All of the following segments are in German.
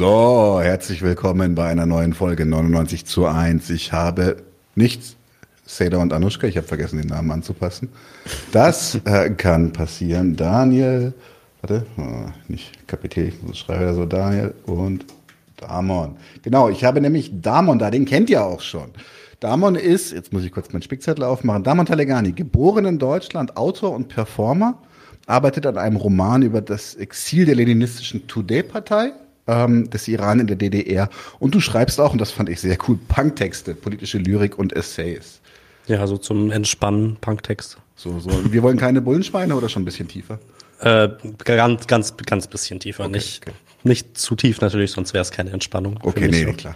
So, herzlich willkommen bei einer neuen Folge 99 zu 1. Ich habe nicht Seda und Anushka, ich habe vergessen, den Namen anzupassen. Das äh, kann passieren. Daniel, warte, oh, nicht Kapitän, ich schreibe da so Daniel und Damon. Genau, ich habe nämlich Damon da, den kennt ihr auch schon. Damon ist, jetzt muss ich kurz meinen Spickzettel aufmachen, Damon Talegani, geboren in Deutschland, Autor und Performer, arbeitet an einem Roman über das Exil der leninistischen Tudeh-Partei ähm, des Iran in der DDR. Und du schreibst auch, und das fand ich sehr cool, Punktexte, politische Lyrik und Essays. Ja, so zum Entspannen, Punktext. So, so. Wir wollen keine Bullenschweine oder schon ein bisschen tiefer? Äh, ganz, ganz, ganz bisschen tiefer. Okay, nicht, okay. nicht zu tief natürlich, sonst wäre es keine Entspannung. Okay, nee, so. klar.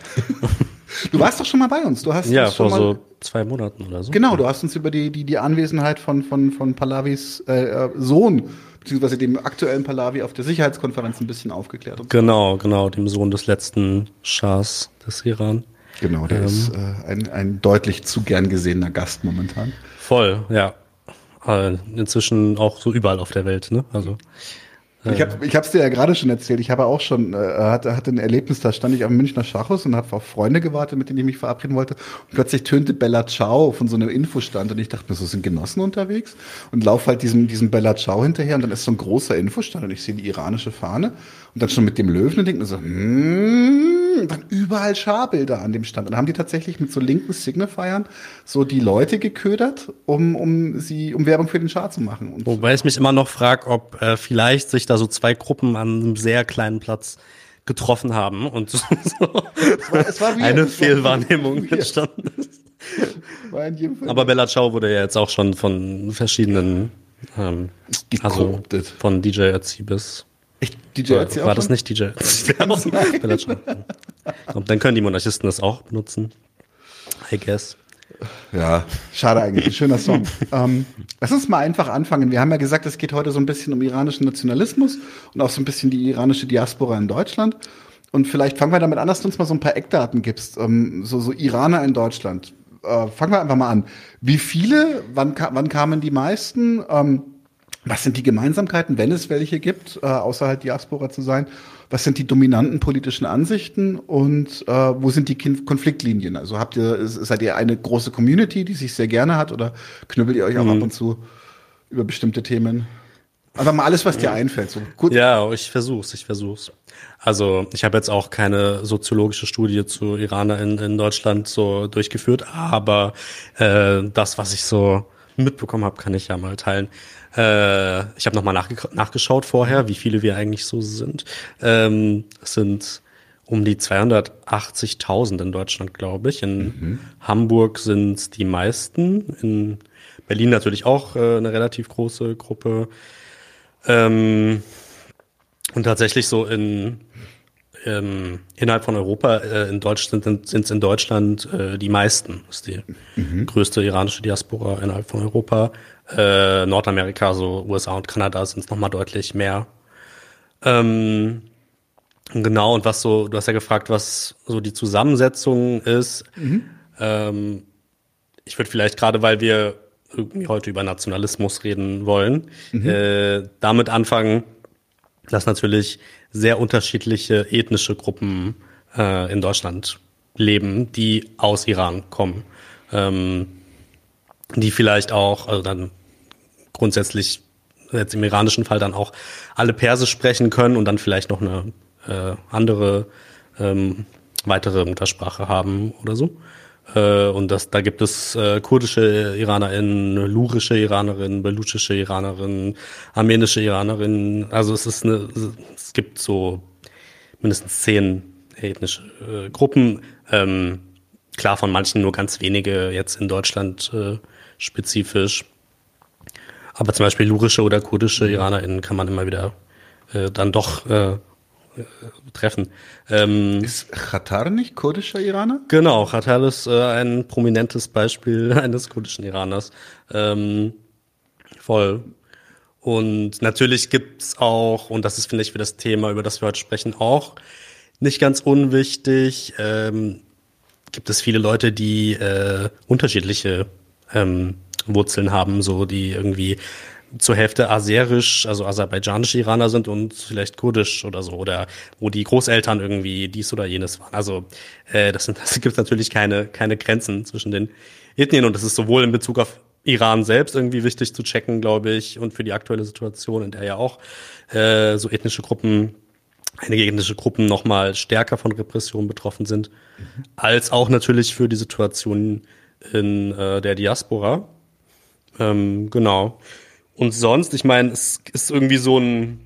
du warst doch schon mal bei uns. Du hast ja vor so zwei Monaten oder so. Genau, du hast uns über die, die, die Anwesenheit von, von, von Palavis äh, Sohn beziehungsweise dem aktuellen Pahlavi auf der Sicherheitskonferenz ein bisschen aufgeklärt. Genau, genau, dem Sohn des letzten Schahs des Iran. Genau, der ähm, ist äh, ein, ein deutlich zu gern gesehener Gast momentan. Voll, ja. Äh, inzwischen auch so überall auf der Welt, ne? Also ich habe ich hab's dir ja gerade schon erzählt. Ich habe auch schon, äh, hatte, hatte ein Erlebnis, da stand ich am Münchner Schachhaus und habe auf Freunde gewartet, mit denen ich mich verabreden wollte. Und plötzlich tönte Bella Ciao von so einem Infostand und ich dachte mir, so sind Genossen unterwegs und laufe halt diesem, diesem Bella Ciao hinterher und dann ist so ein großer Infostand und ich sehe die iranische Fahne und dann schon mit dem Löwen und denke mir so, hmm, dann überall Scharbilder an dem Stand. Und dann haben die tatsächlich mit so linken Signifiern so die Leute geködert, um, um sie, um Werbung für den Char zu machen. Und Wobei ich mich immer noch frage, ob äh, vielleicht sich da so zwei Gruppen an einem sehr kleinen Platz getroffen haben und so, es war, es war eine Fehlwahrnehmung entstanden ist. Aber Bella Ciao wurde ja jetzt auch schon von verschiedenen ähm, also von DJ Azibis Echt DJ Ötzi War das nicht DJ Und dann können die Monarchisten das auch benutzen. I guess. Ja, schade eigentlich. Ein schöner Song. ähm, lass uns mal einfach anfangen. Wir haben ja gesagt, es geht heute so ein bisschen um iranischen Nationalismus und auch so ein bisschen die iranische Diaspora in Deutschland. Und vielleicht fangen wir damit an, dass du uns mal so ein paar Eckdaten gibst. Ähm, so, so Iraner in Deutschland. Äh, fangen wir einfach mal an. Wie viele? Wann, wann kamen die meisten? Ähm, was sind die Gemeinsamkeiten, wenn es welche gibt, äh, außer halt Diaspora zu sein? Was sind die dominanten politischen Ansichten und äh, wo sind die Konfliktlinien? Also habt ihr, seid ihr eine große Community, die sich sehr gerne hat oder knüppelt ihr euch auch mhm. ab und zu über bestimmte Themen? Einfach mal alles, was dir einfällt. So. Gut. Ja, ich versuch's, ich versuch's. Also ich habe jetzt auch keine soziologische Studie zu Iraner in, in Deutschland so durchgeführt, aber äh, das, was ich so mitbekommen habe, kann ich ja mal teilen. Äh, ich habe nochmal nachge nachgeschaut vorher, wie viele wir eigentlich so sind. Ähm, es sind um die 280.000 in Deutschland, glaube ich. In mhm. Hamburg sind die meisten. In Berlin natürlich auch äh, eine relativ große Gruppe. Ähm, und tatsächlich so in ähm, innerhalb von Europa, äh, in Deutschland sind es in Deutschland äh, die meisten. Das ist die mhm. größte iranische Diaspora innerhalb von Europa. Äh, Nordamerika, so USA und Kanada sind es nochmal deutlich mehr. Ähm, genau, und was so, du hast ja gefragt, was so die Zusammensetzung ist. Mhm. Ähm, ich würde vielleicht gerade, weil wir irgendwie heute über Nationalismus reden wollen, mhm. äh, damit anfangen, dass natürlich sehr unterschiedliche ethnische Gruppen äh, in Deutschland leben, die aus Iran kommen. Ähm, die vielleicht auch, also dann grundsätzlich jetzt im iranischen Fall dann auch alle Persisch sprechen können und dann vielleicht noch eine äh, andere ähm, weitere Muttersprache haben oder so. Äh, und das, da gibt es äh, kurdische IranerInnen, lurische IranerInnen, beluchische IranerInnen, armenische IranerInnen. Also es ist eine, es gibt so mindestens zehn ethnische äh, Gruppen. Ähm, klar, von manchen nur ganz wenige jetzt in Deutschland äh, spezifisch. Aber zum Beispiel lurische oder kurdische IranerInnen kann man immer wieder äh, dann doch äh, treffen. Ähm, ist Qatar nicht kurdischer Iraner? Genau, Qatar ist äh, ein prominentes Beispiel eines kurdischen Iraners. Ähm, voll. Und natürlich gibt's auch, und das ist, finde ich, für das Thema, über das wir heute sprechen, auch nicht ganz unwichtig, ähm, gibt es viele Leute, die äh, unterschiedliche ähm, Wurzeln haben, so die irgendwie zur Hälfte aserisch, also aserbaidschanische Iraner sind und vielleicht kurdisch oder so, oder wo die Großeltern irgendwie dies oder jenes waren. Also äh, das, sind, das gibt natürlich keine, keine Grenzen zwischen den Ethnien und das ist sowohl in Bezug auf Iran selbst irgendwie wichtig zu checken, glaube ich, und für die aktuelle Situation, in der ja auch äh, so ethnische Gruppen, einige ethnische Gruppen nochmal stärker von Repressionen betroffen sind, mhm. als auch natürlich für die Situation in äh, der Diaspora. Ähm, genau. Und sonst, ich meine, es ist irgendwie so ein,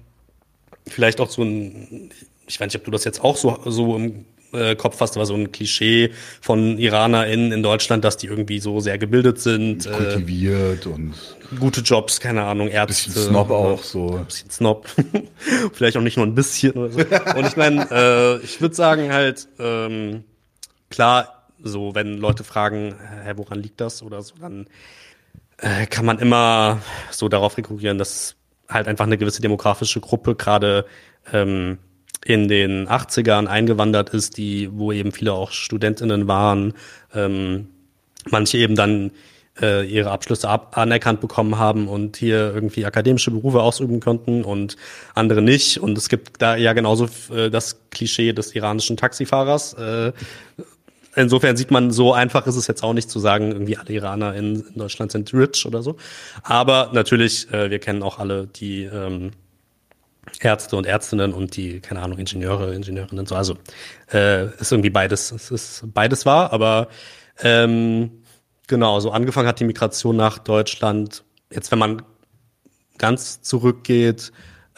vielleicht auch so ein, ich weiß nicht, ob du das jetzt auch so, so im äh, Kopf hast, aber so ein Klischee von IranerInnen in Deutschland, dass die irgendwie so sehr gebildet sind. Äh, Kultiviert äh, und gute Jobs, keine Ahnung, Ärzte. Bisschen Snob auch so. Ein bisschen Snob. vielleicht auch nicht nur ein bisschen oder so. Und ich meine, äh, ich würde sagen halt, ähm, klar, so wenn Leute fragen, hä, woran liegt das oder so, dann äh, kann man immer so darauf rekurrieren, dass halt einfach eine gewisse demografische Gruppe gerade ähm, in den 80ern eingewandert ist, die, wo eben viele auch Studentinnen waren, ähm, manche eben dann äh, ihre Abschlüsse ab anerkannt bekommen haben und hier irgendwie akademische Berufe ausüben konnten und andere nicht. Und es gibt da ja genauso äh, das Klischee des iranischen Taxifahrers, äh, insofern sieht man, so einfach ist es jetzt auch nicht zu sagen, irgendwie alle Iraner in, in Deutschland sind rich oder so. Aber natürlich, äh, wir kennen auch alle die ähm, Ärzte und Ärztinnen und die, keine Ahnung, Ingenieure, Ingenieurinnen und so. Also äh, ist irgendwie beides, es ist beides wahr, aber ähm, genau, so angefangen hat die Migration nach Deutschland, jetzt wenn man ganz zurückgeht,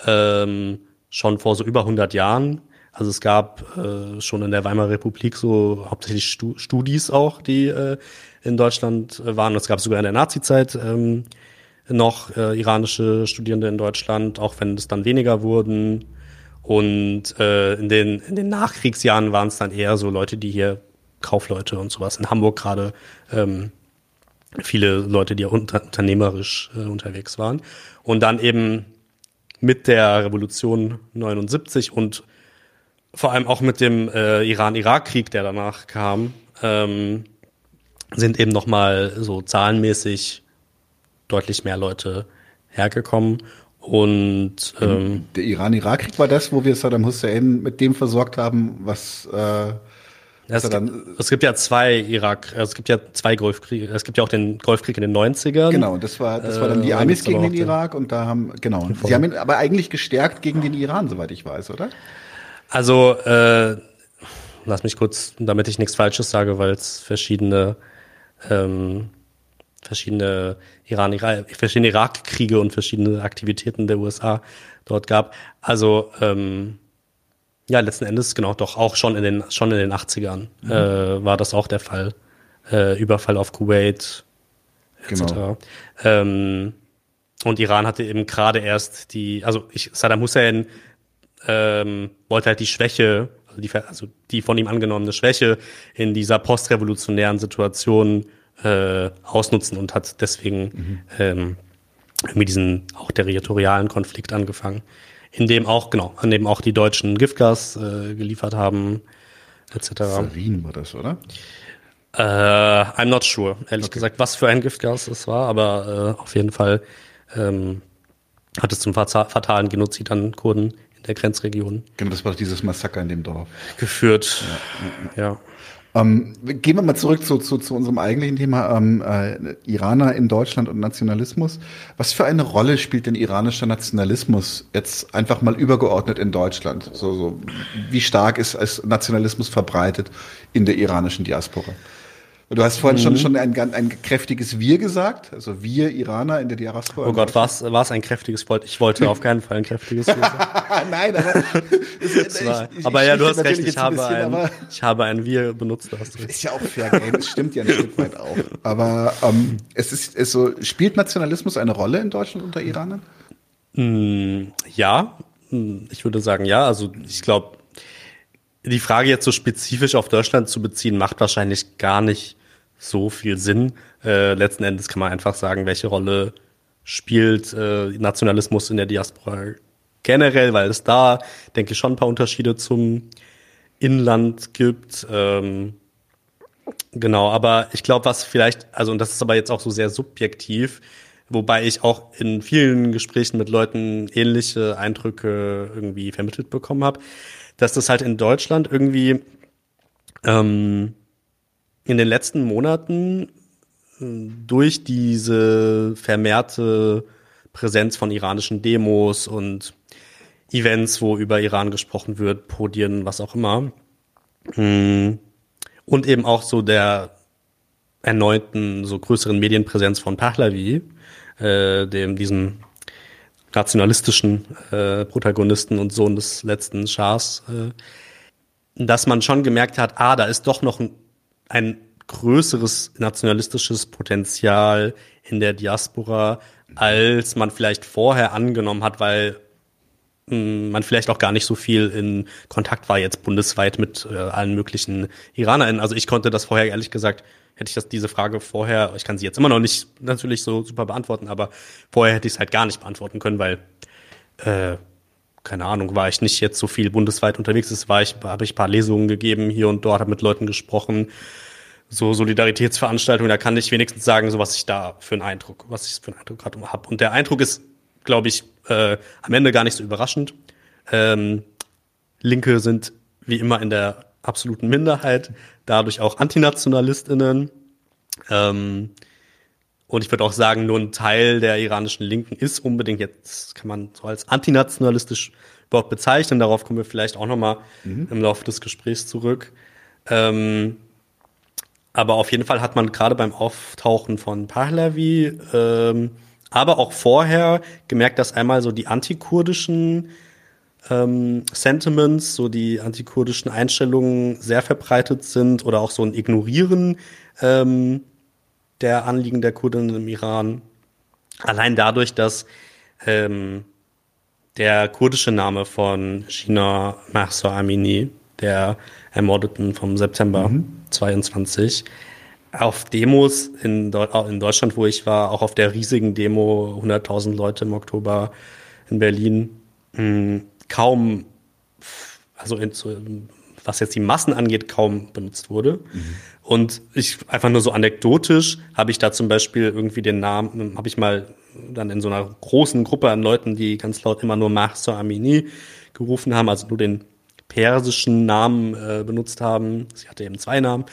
ähm, schon vor so über 100 Jahren, also es gab äh, schon in der Weimarer Republik so hauptsächlich Stu Studis auch, die äh, in Deutschland äh, waren. Es gab sogar in der Nazizeit ähm, noch äh, iranische Studierende in Deutschland, auch wenn es dann weniger wurden. Und äh, in, den, in den Nachkriegsjahren waren es dann eher so Leute, die hier Kaufleute und sowas in Hamburg gerade ähm, viele Leute, die unter, unternehmerisch äh, unterwegs waren. Und dann eben mit der Revolution 79 und vor allem auch mit dem äh, Iran-Irak-Krieg, der danach kam, ähm, sind eben nochmal so zahlenmäßig deutlich mehr Leute hergekommen. Und ähm, der Iran-Irak-Krieg war das, wo wir Saddam Hussein mit dem versorgt haben, was äh, es, gibt, es gibt ja zwei Irak, es gibt ja zwei Golfkriege. Es gibt ja auch den Golfkrieg in den 90ern. Genau, das war, das war dann die äh, Amis gegen den Irak und da haben, genau. Sie haben ihn aber eigentlich gestärkt gegen den Iran, soweit ich weiß, oder? Also, äh, lass mich kurz, damit ich nichts Falsches sage, weil es verschiedene, ähm, verschiedene Iran, Irak, verschiedene Irakkriege und verschiedene Aktivitäten der USA dort gab. Also, ähm, ja, letzten Endes, genau, doch auch schon in den, schon in den 80ern mhm. äh, war das auch der Fall. Äh, Überfall auf Kuwait, etc. Genau. Ähm, und Iran hatte eben gerade erst die, also ich, Saddam Hussein ähm, wollte halt die Schwäche, also die, also die von ihm angenommene Schwäche in dieser postrevolutionären Situation äh, ausnutzen und hat deswegen mhm. ähm, irgendwie diesen auch territorialen Konflikt angefangen, in dem auch, genau, an dem auch die Deutschen Giftgas äh, geliefert haben, etc. Sarin war das, oder? Äh, I'm not sure, ehrlich okay. gesagt, was für ein Giftgas es war, aber äh, auf jeden Fall ähm, hat es zum fatalen Genozid an Kurden in der Grenzregion. Genau, das war dieses Massaker in dem Dorf. Geführt, ja. ja. Ähm, gehen wir mal zurück zu, zu, zu unserem eigentlichen Thema ähm, äh, Iraner in Deutschland und Nationalismus. Was für eine Rolle spielt denn iranischer Nationalismus jetzt einfach mal übergeordnet in Deutschland? So, so, wie stark ist als Nationalismus verbreitet in der iranischen Diaspora? Du hast vorhin mhm. schon, schon ein, ein kräftiges Wir gesagt, also wir Iraner in der Diaspora. Oh Gott, war es ein kräftiges Wort? Ich wollte auf keinen Fall ein kräftiges Wir sagen. Nein, aber, ist, war, ich, aber ich, ja, du hast recht, ich habe, ein, ein ich habe ein Wir benutzt. Hast du. Ist ja auch fair game, das stimmt ja ein Stück weit auch. Aber ähm, es ist, es so, spielt Nationalismus eine Rolle in Deutschland unter Iranern? Mm, ja, mm, ich würde sagen ja. Also ich glaube, die Frage jetzt so spezifisch auf Deutschland zu beziehen, macht wahrscheinlich gar nicht so viel Sinn. Äh, letzten Endes kann man einfach sagen, welche Rolle spielt äh, Nationalismus in der Diaspora generell, weil es da, denke ich, schon ein paar Unterschiede zum Inland gibt. Ähm, genau, aber ich glaube, was vielleicht, also und das ist aber jetzt auch so sehr subjektiv, wobei ich auch in vielen Gesprächen mit Leuten ähnliche Eindrücke irgendwie vermittelt bekommen habe, dass das halt in Deutschland irgendwie ähm, in den letzten Monaten äh, durch diese vermehrte Präsenz von iranischen Demos und Events, wo über Iran gesprochen wird, Podien, was auch immer. Mm, und eben auch so der erneuten, so größeren Medienpräsenz von Pahlavi, äh, dem diesem nationalistischen äh, Protagonisten und Sohn des letzten Schahs, äh, dass man schon gemerkt hat, ah, da ist doch noch ein, ein größeres nationalistisches Potenzial in der Diaspora, als man vielleicht vorher angenommen hat, weil hm, man vielleicht auch gar nicht so viel in Kontakt war jetzt bundesweit mit äh, allen möglichen IranerInnen. Also ich konnte das vorher ehrlich gesagt, hätte ich das diese Frage vorher, ich kann sie jetzt immer noch nicht natürlich so super beantworten, aber vorher hätte ich es halt gar nicht beantworten können, weil äh, keine Ahnung, war ich nicht jetzt so viel bundesweit unterwegs ist, war ich, habe ich ein paar Lesungen gegeben hier und dort, habe mit Leuten gesprochen, so Solidaritätsveranstaltungen, da kann ich wenigstens sagen, so was ich da für einen Eindruck, was ich für einen Eindruck gerade habe. Und der Eindruck ist, glaube ich, äh, am Ende gar nicht so überraschend. Ähm, Linke sind wie immer in der absoluten Minderheit, dadurch auch AntinationalistInnen. Ähm, und ich würde auch sagen, nur ein Teil der iranischen Linken ist unbedingt jetzt, kann man so als antinationalistisch überhaupt bezeichnen. Darauf kommen wir vielleicht auch nochmal mhm. im Laufe des Gesprächs zurück. Ähm, aber auf jeden Fall hat man gerade beim Auftauchen von Pahlavi, ähm, aber auch vorher gemerkt, dass einmal so die antikurdischen ähm, Sentiments, so die antikurdischen Einstellungen sehr verbreitet sind oder auch so ein Ignorieren ähm, der Anliegen der Kurden im Iran. Allein dadurch, dass ähm, der kurdische Name von Gina Mahsa Amini, der Ermordeten vom September mhm. 22, auf Demos in, in, Deutschland, wo ich war, auch auf der riesigen Demo, 100.000 Leute im Oktober in Berlin, mh, kaum, also in, was jetzt die Massen angeht, kaum benutzt wurde. Mhm. Und ich einfach nur so anekdotisch habe ich da zum Beispiel irgendwie den Namen, habe ich mal dann in so einer großen Gruppe an Leuten, die ganz laut immer nur Mahsa Amini gerufen haben, also nur den persischen Namen äh, benutzt haben. Sie hatte eben zwei Namen.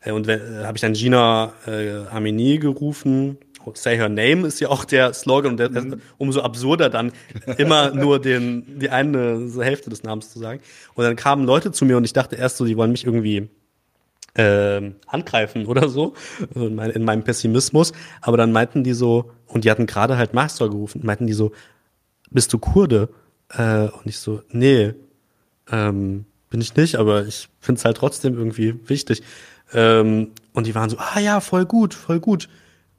Äh, und äh, habe ich dann Gina äh, Amini gerufen. Say her name ist ja auch der Slogan und der, mhm. umso absurder dann immer nur den, die eine Hälfte des Namens zu sagen. Und dann kamen Leute zu mir und ich dachte erst so, die wollen mich irgendwie äh, angreifen oder so, in, mein, in, meinem Pessimismus. Aber dann meinten die so, und die hatten gerade halt Master gerufen, meinten die so, bist du Kurde? Äh, und ich so, nee, ähm, bin ich nicht, aber ich finde es halt trotzdem irgendwie wichtig. Ähm, und die waren so, ah ja, voll gut, voll gut.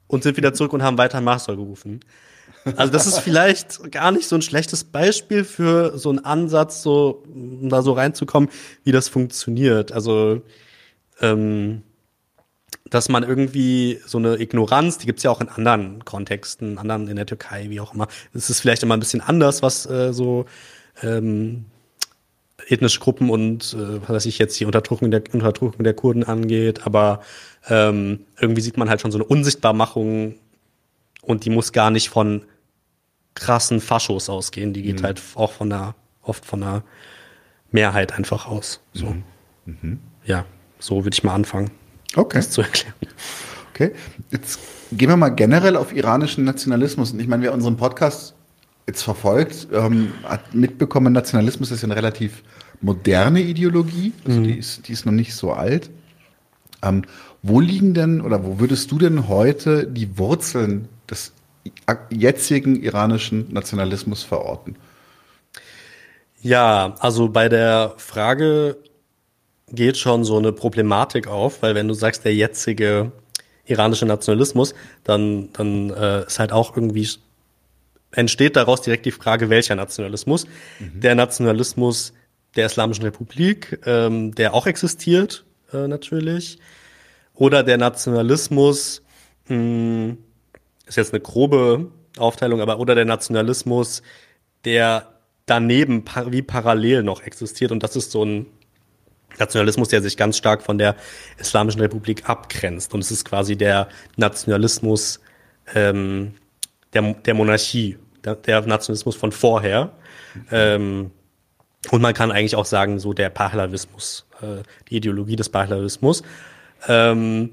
Und sind wieder zurück und haben weiter Master gerufen. Also das ist vielleicht gar nicht so ein schlechtes Beispiel für so einen Ansatz, so um da so reinzukommen, wie das funktioniert. Also ähm, dass man irgendwie so eine Ignoranz, die gibt's ja auch in anderen Kontexten, anderen in der Türkei, wie auch immer. Es ist vielleicht immer ein bisschen anders, was äh, so ähm, ethnische Gruppen und äh, was weiß ich jetzt die Unterdrückung der Unterdrückung der Kurden angeht, aber ähm, irgendwie sieht man halt schon so eine Unsichtbarmachung und die muss gar nicht von krassen Faschos ausgehen, die geht mhm. halt auch von der oft von der Mehrheit einfach aus. So. Mhm. Mhm. Ja, so würde ich mal anfangen. Okay. Das zu erklären. Okay. Jetzt gehen wir mal generell auf iranischen Nationalismus. Und ich meine, wer unseren Podcast jetzt verfolgt, ähm, hat mitbekommen, Nationalismus ist ja eine relativ moderne Ideologie, also mhm. die, ist, die ist noch nicht so alt. Ähm, wo liegen denn oder wo würdest du denn heute die Wurzeln des jetzigen iranischen Nationalismus verorten? Ja, also bei der Frage geht schon so eine Problematik auf, weil wenn du sagst, der jetzige iranische Nationalismus, dann, dann äh, ist halt auch irgendwie entsteht daraus direkt die Frage, welcher Nationalismus? Mhm. Der Nationalismus der Islamischen Republik, ähm, der auch existiert, äh, natürlich. Oder der Nationalismus, mh, hm, ist jetzt eine grobe Aufteilung, aber oder der Nationalismus, der daneben par wie parallel noch existiert. Und das ist so ein Nationalismus, der sich ganz stark von der Islamischen Republik abgrenzt. Und es ist quasi der Nationalismus, ähm, der, der Monarchie, der, der Nationalismus von vorher. Ähm, und man kann eigentlich auch sagen, so der Pahlavismus, äh, die Ideologie des Pahlavismus. Ähm,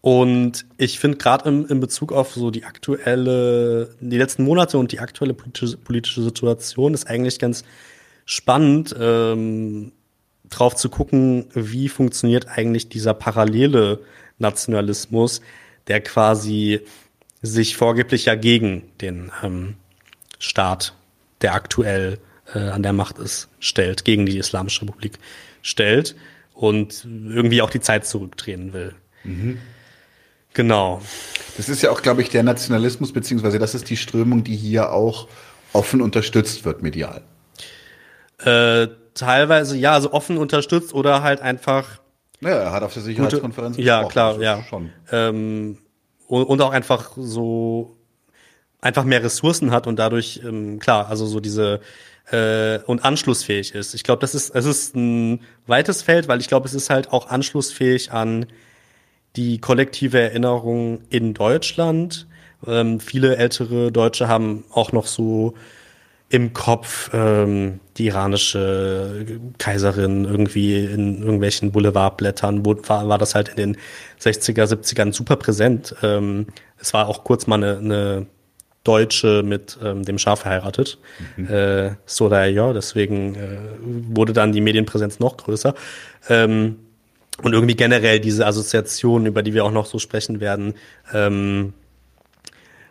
und ich finde gerade im, in Bezug auf so die aktuelle, die letzten Monate und die aktuelle politische, politische Situation ist eigentlich ganz spannend, ähm, drauf zu gucken, wie funktioniert eigentlich dieser parallele Nationalismus, der quasi sich vorgeblich ja gegen den ähm, Staat, der aktuell äh, an der Macht ist, stellt, gegen die Islamische Republik stellt und irgendwie auch die Zeit zurückdrehen will. Mhm. Genau. Das ist ja auch, glaube ich, der Nationalismus, beziehungsweise das ist die Strömung, die hier auch offen unterstützt wird, medial. Äh, teilweise, ja, also offen unterstützt oder halt einfach. Naja, er hat auf der Sicherheitskonferenz gute, Ja, klar, also ja. Schon. Ähm, und, und auch einfach so einfach mehr Ressourcen hat und dadurch, ähm, klar, also so diese äh, und anschlussfähig ist. Ich glaube, das ist, es ist ein weites Feld, weil ich glaube, es ist halt auch anschlussfähig an die kollektive Erinnerung in Deutschland. Ähm, viele ältere Deutsche haben auch noch so im Kopf ähm, die iranische Kaiserin irgendwie in irgendwelchen Boulevardblättern, wo war, war das halt in den 60er, 70ern super präsent. Ähm, es war auch kurz mal eine, eine Deutsche mit ähm, dem Schaf verheiratet, mhm. äh, Soraya, deswegen äh, wurde dann die Medienpräsenz noch größer. Ähm, und irgendwie generell diese Assoziationen, über die wir auch noch so sprechen werden, ähm,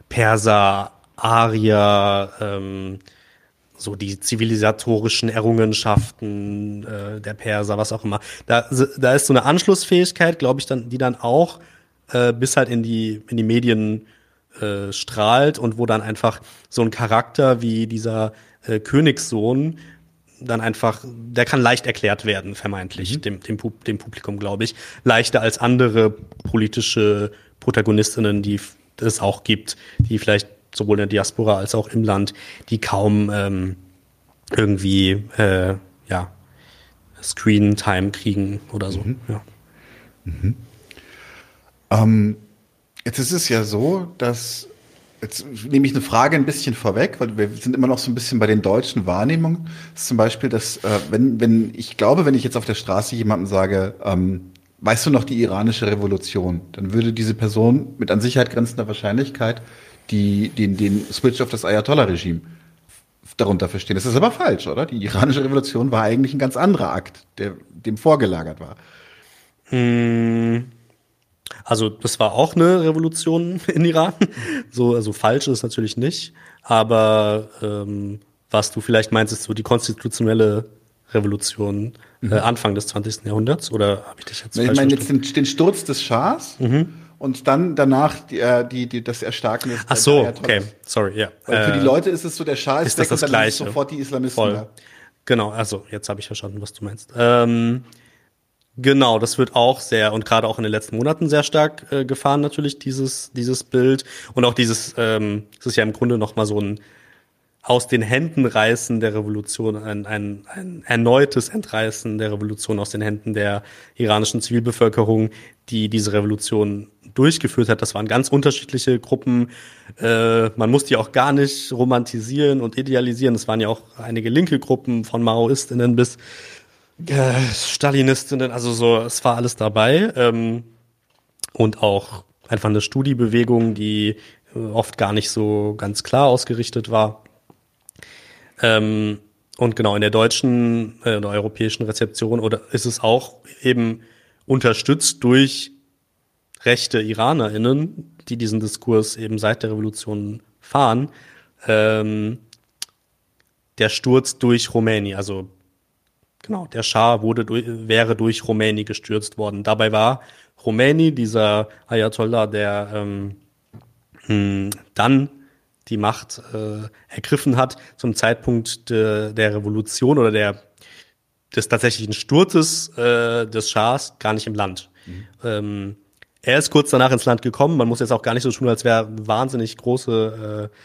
Perser, Arier, ähm, so die zivilisatorischen Errungenschaften äh, der Perser, was auch immer. Da, da ist so eine Anschlussfähigkeit, glaube ich, dann, die dann auch äh, bis halt in die, in die Medien äh, strahlt und wo dann einfach so ein Charakter wie dieser äh, Königssohn dann einfach, der kann leicht erklärt werden, vermeintlich, mhm. dem, dem, dem Publikum, glaube ich. Leichter als andere politische Protagonistinnen, die es auch gibt, die vielleicht sowohl in der Diaspora als auch im Land, die kaum ähm, irgendwie äh, ja, Screen-Time kriegen oder so. Mhm. Ja. Mhm. Ähm, jetzt ist es ja so, dass Jetzt nehme ich eine Frage ein bisschen vorweg, weil wir sind immer noch so ein bisschen bei den deutschen Wahrnehmungen. Das ist zum Beispiel, dass, äh, wenn, wenn, ich glaube, wenn ich jetzt auf der Straße jemandem sage, ähm, weißt du noch die iranische Revolution, dann würde diese Person mit an Sicherheit grenzender Wahrscheinlichkeit die, den, den Switch auf das Ayatollah-Regime darunter verstehen. Das ist aber falsch, oder? Die iranische Revolution war eigentlich ein ganz anderer Akt, der dem vorgelagert war. Hm. Also das war auch eine Revolution in Iran. So, also falsch ist es natürlich nicht. Aber ähm, was du vielleicht meinst, ist so die konstitutionelle Revolution äh, mhm. Anfang des 20. Jahrhunderts? Oder habe ich dich jetzt Ich meine jetzt den, den, Sturz des Schahs mhm. und dann danach die, äh, die, die, das Erstarken des Ach so, okay, sorry, ja. Weil für die äh, Leute ist es so, der Schah ist, ist weg das und dann Gleiche. sofort die Islamisten Voll. da. Genau, also jetzt habe ich verstanden, was du meinst. Ähm, Genau, das wird auch sehr und gerade auch in den letzten Monaten sehr stark äh, gefahren natürlich dieses dieses Bild und auch dieses ähm, es ist ja im Grunde noch mal so ein aus den Händen reißen der Revolution ein, ein, ein erneutes Entreißen der Revolution aus den Händen der iranischen Zivilbevölkerung, die diese Revolution durchgeführt hat. Das waren ganz unterschiedliche Gruppen. Äh, man muss die auch gar nicht romantisieren und idealisieren. Es waren ja auch einige linke Gruppen von Maoistinnen bis äh, Stalinistinnen, also so, es war alles dabei. Ähm, und auch einfach eine Studiebewegung, die äh, oft gar nicht so ganz klar ausgerichtet war. Ähm, und genau in der deutschen äh, oder europäischen Rezeption oder ist es auch eben unterstützt durch rechte IranerInnen, die diesen Diskurs eben seit der Revolution fahren. Ähm, der Sturz durch Rumäni, also Genau, der Schah wurde durch, wäre durch Khomeini gestürzt worden. Dabei war Khomeini, dieser Ayatollah, der ähm, hm, dann die Macht äh, ergriffen hat zum Zeitpunkt de, der Revolution oder der des tatsächlichen Sturzes äh, des Schahs gar nicht im Land. Mhm. Ähm, er ist kurz danach ins Land gekommen. Man muss jetzt auch gar nicht so tun, als wäre wahnsinnig große äh,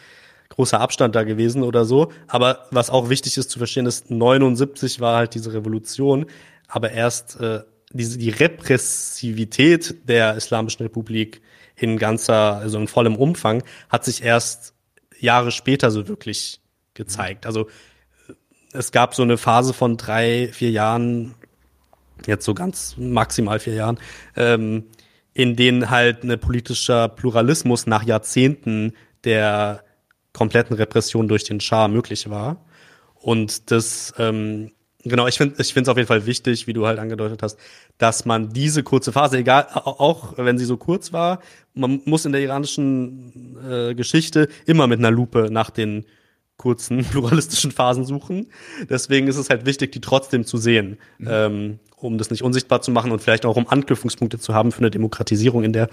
großer Abstand da gewesen oder so. Aber was auch wichtig ist zu verstehen, ist, 79 war halt diese Revolution, aber erst äh, diese, die Repressivität der Islamischen Republik in ganzer, also in vollem Umfang, hat sich erst Jahre später so wirklich gezeigt. Also es gab so eine Phase von drei, vier Jahren, jetzt so ganz maximal vier Jahren, ähm, in denen halt eine politischer Pluralismus nach Jahrzehnten der kompletten Repression durch den Schah möglich war. Und das, ähm, genau, ich finde ich finde es auf jeden Fall wichtig, wie du halt angedeutet hast, dass man diese kurze Phase, egal, auch wenn sie so kurz war, man muss in der iranischen äh, Geschichte immer mit einer Lupe nach den kurzen pluralistischen Phasen suchen. Deswegen ist es halt wichtig, die trotzdem zu sehen, mhm. ähm, um das nicht unsichtbar zu machen und vielleicht auch um Anknüpfungspunkte zu haben für eine Demokratisierung in der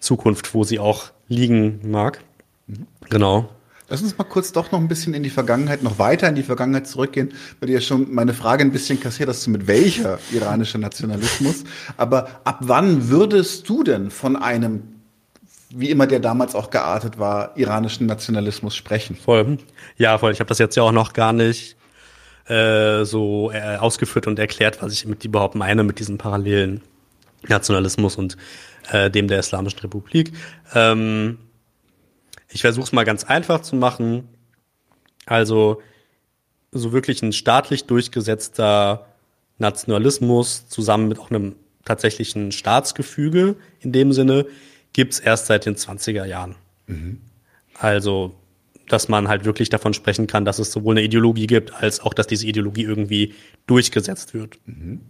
Zukunft, wo sie auch liegen mag. Mhm. Genau. Lass uns mal kurz doch noch ein bisschen in die Vergangenheit, noch weiter in die Vergangenheit zurückgehen, weil ja schon meine Frage ein bisschen kassiert hast, mit welcher iranischer Nationalismus. Aber ab wann würdest du denn von einem, wie immer der damals auch geartet war, iranischen Nationalismus sprechen? Voll. Ja, voll. Ich habe das jetzt ja auch noch gar nicht äh, so äh, ausgeführt und erklärt, was ich mit überhaupt meine, mit diesem parallelen Nationalismus und äh, dem der Islamischen Republik. Ähm, ich versuche es mal ganz einfach zu machen. Also so wirklich ein staatlich durchgesetzter Nationalismus zusammen mit auch einem tatsächlichen Staatsgefüge in dem Sinne gibt's erst seit den 20er Jahren. Mhm. Also, dass man halt wirklich davon sprechen kann, dass es sowohl eine Ideologie gibt, als auch, dass diese Ideologie irgendwie durchgesetzt wird. Mhm.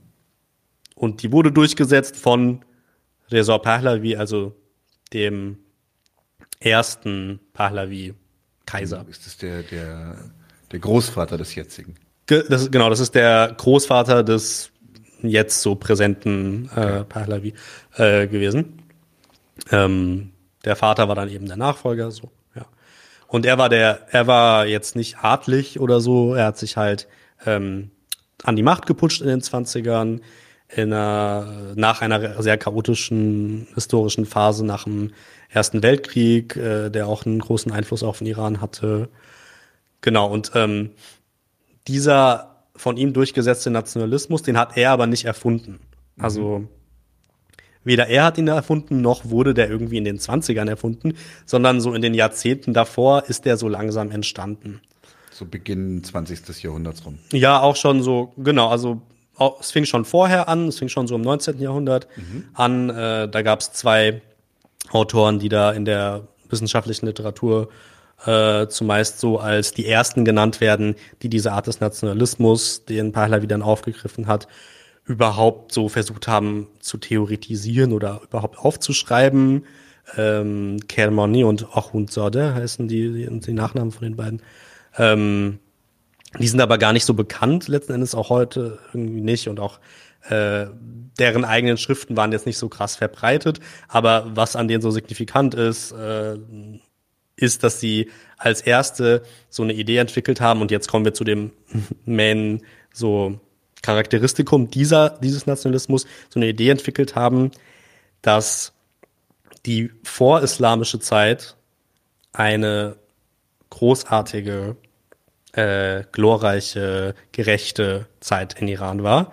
Und die wurde durchgesetzt von Reza Pahlavi, also dem ersten Pahlavi-Kaiser. Ist das der, der, der Großvater des jetzigen? Ge das, genau, das ist der Großvater des jetzt so präsenten äh, Pahlavi äh, gewesen. Ähm, der Vater war dann eben der Nachfolger, so, ja. Und er war der, er war jetzt nicht adlig oder so, er hat sich halt ähm, an die Macht geputscht in den 20ern, in einer, nach einer sehr chaotischen historischen Phase nach dem Ersten Weltkrieg, äh, der auch einen großen Einfluss auf den Iran hatte. Genau, und ähm, dieser von ihm durchgesetzte Nationalismus, den hat er aber nicht erfunden. Also mhm. weder er hat ihn erfunden, noch wurde der irgendwie in den 20ern erfunden, sondern so in den Jahrzehnten davor ist der so langsam entstanden. So Beginn 20. Jahrhunderts rum. Ja, auch schon so, genau, also es fing schon vorher an, es fing schon so im 19. Jahrhundert mhm. an. Äh, da gab es zwei Autoren, die da in der wissenschaftlichen Literatur äh, zumeist so als die ersten genannt werden, die diese Art des Nationalismus, den Pahlavi dann aufgegriffen hat, überhaupt so versucht haben zu theoretisieren oder überhaupt aufzuschreiben. Ähm, Kermani und Ahundzadeh heißen die, die, die Nachnamen von den beiden. Ähm, die sind aber gar nicht so bekannt, letzten Endes auch heute irgendwie nicht und auch äh, deren eigenen Schriften waren jetzt nicht so krass verbreitet, aber was an denen so signifikant ist, äh, ist, dass sie als erste so eine Idee entwickelt haben und jetzt kommen wir zu dem Main so Charakteristikum dieser, dieses Nationalismus, so eine Idee entwickelt haben, dass die vorislamische Zeit eine großartige, äh, glorreiche, gerechte Zeit in Iran war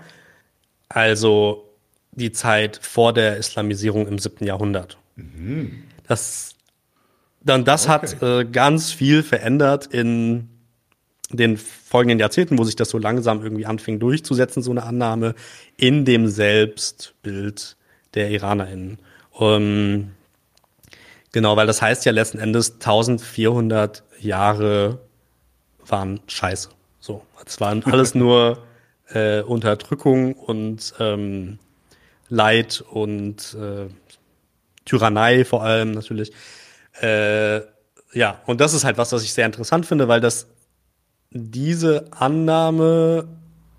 also die Zeit vor der Islamisierung im siebten Jahrhundert. Mhm. Das, dann das okay. hat äh, ganz viel verändert in den folgenden Jahrzehnten, wo sich das so langsam irgendwie anfing durchzusetzen, so eine Annahme in dem Selbstbild der IranerInnen. Um, genau, weil das heißt ja letzten Endes 1400 Jahre waren scheiße. So, es waren alles nur äh, Unterdrückung und ähm, Leid und äh, Tyrannei vor allem natürlich. Äh, ja, und das ist halt was, was ich sehr interessant finde, weil das diese Annahme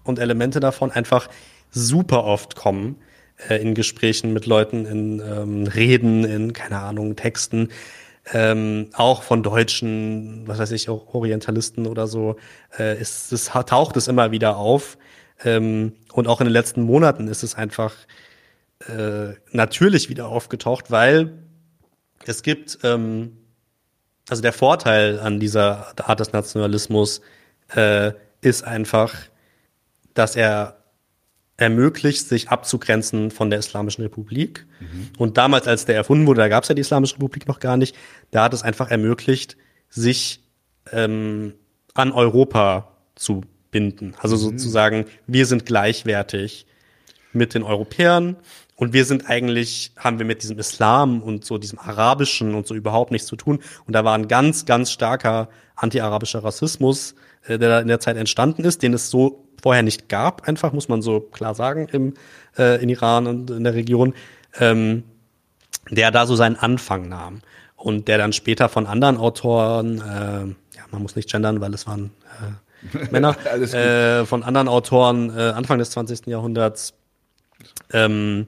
und Elemente davon einfach super oft kommen äh, in Gesprächen mit Leuten, in ähm, Reden, in, keine Ahnung, Texten, ähm, auch von deutschen, was weiß ich, auch Orientalisten oder so, äh, ist, es taucht es immer wieder auf, ähm, und auch in den letzten Monaten ist es einfach äh, natürlich wieder aufgetaucht, weil es gibt, ähm, also der Vorteil an dieser Art des Nationalismus äh, ist einfach, dass er ermöglicht, sich abzugrenzen von der Islamischen Republik. Mhm. Und damals, als der erfunden wurde, da gab es ja die Islamische Republik noch gar nicht, da hat es einfach ermöglicht, sich ähm, an Europa zu binden. Also mhm. sozusagen, wir sind gleichwertig mit den Europäern und wir sind eigentlich, haben wir mit diesem Islam und so diesem Arabischen und so überhaupt nichts zu tun. Und da war ein ganz, ganz starker anti-arabischer Rassismus, äh, der da in der Zeit entstanden ist, den es so vorher nicht gab, einfach, muss man so klar sagen, im, äh, in Iran und in der Region, ähm, der da so seinen Anfang nahm. Und der dann später von anderen Autoren, äh, ja, man muss nicht gendern, weil es waren äh, Männer, äh, von anderen Autoren äh, Anfang des 20. Jahrhunderts ähm,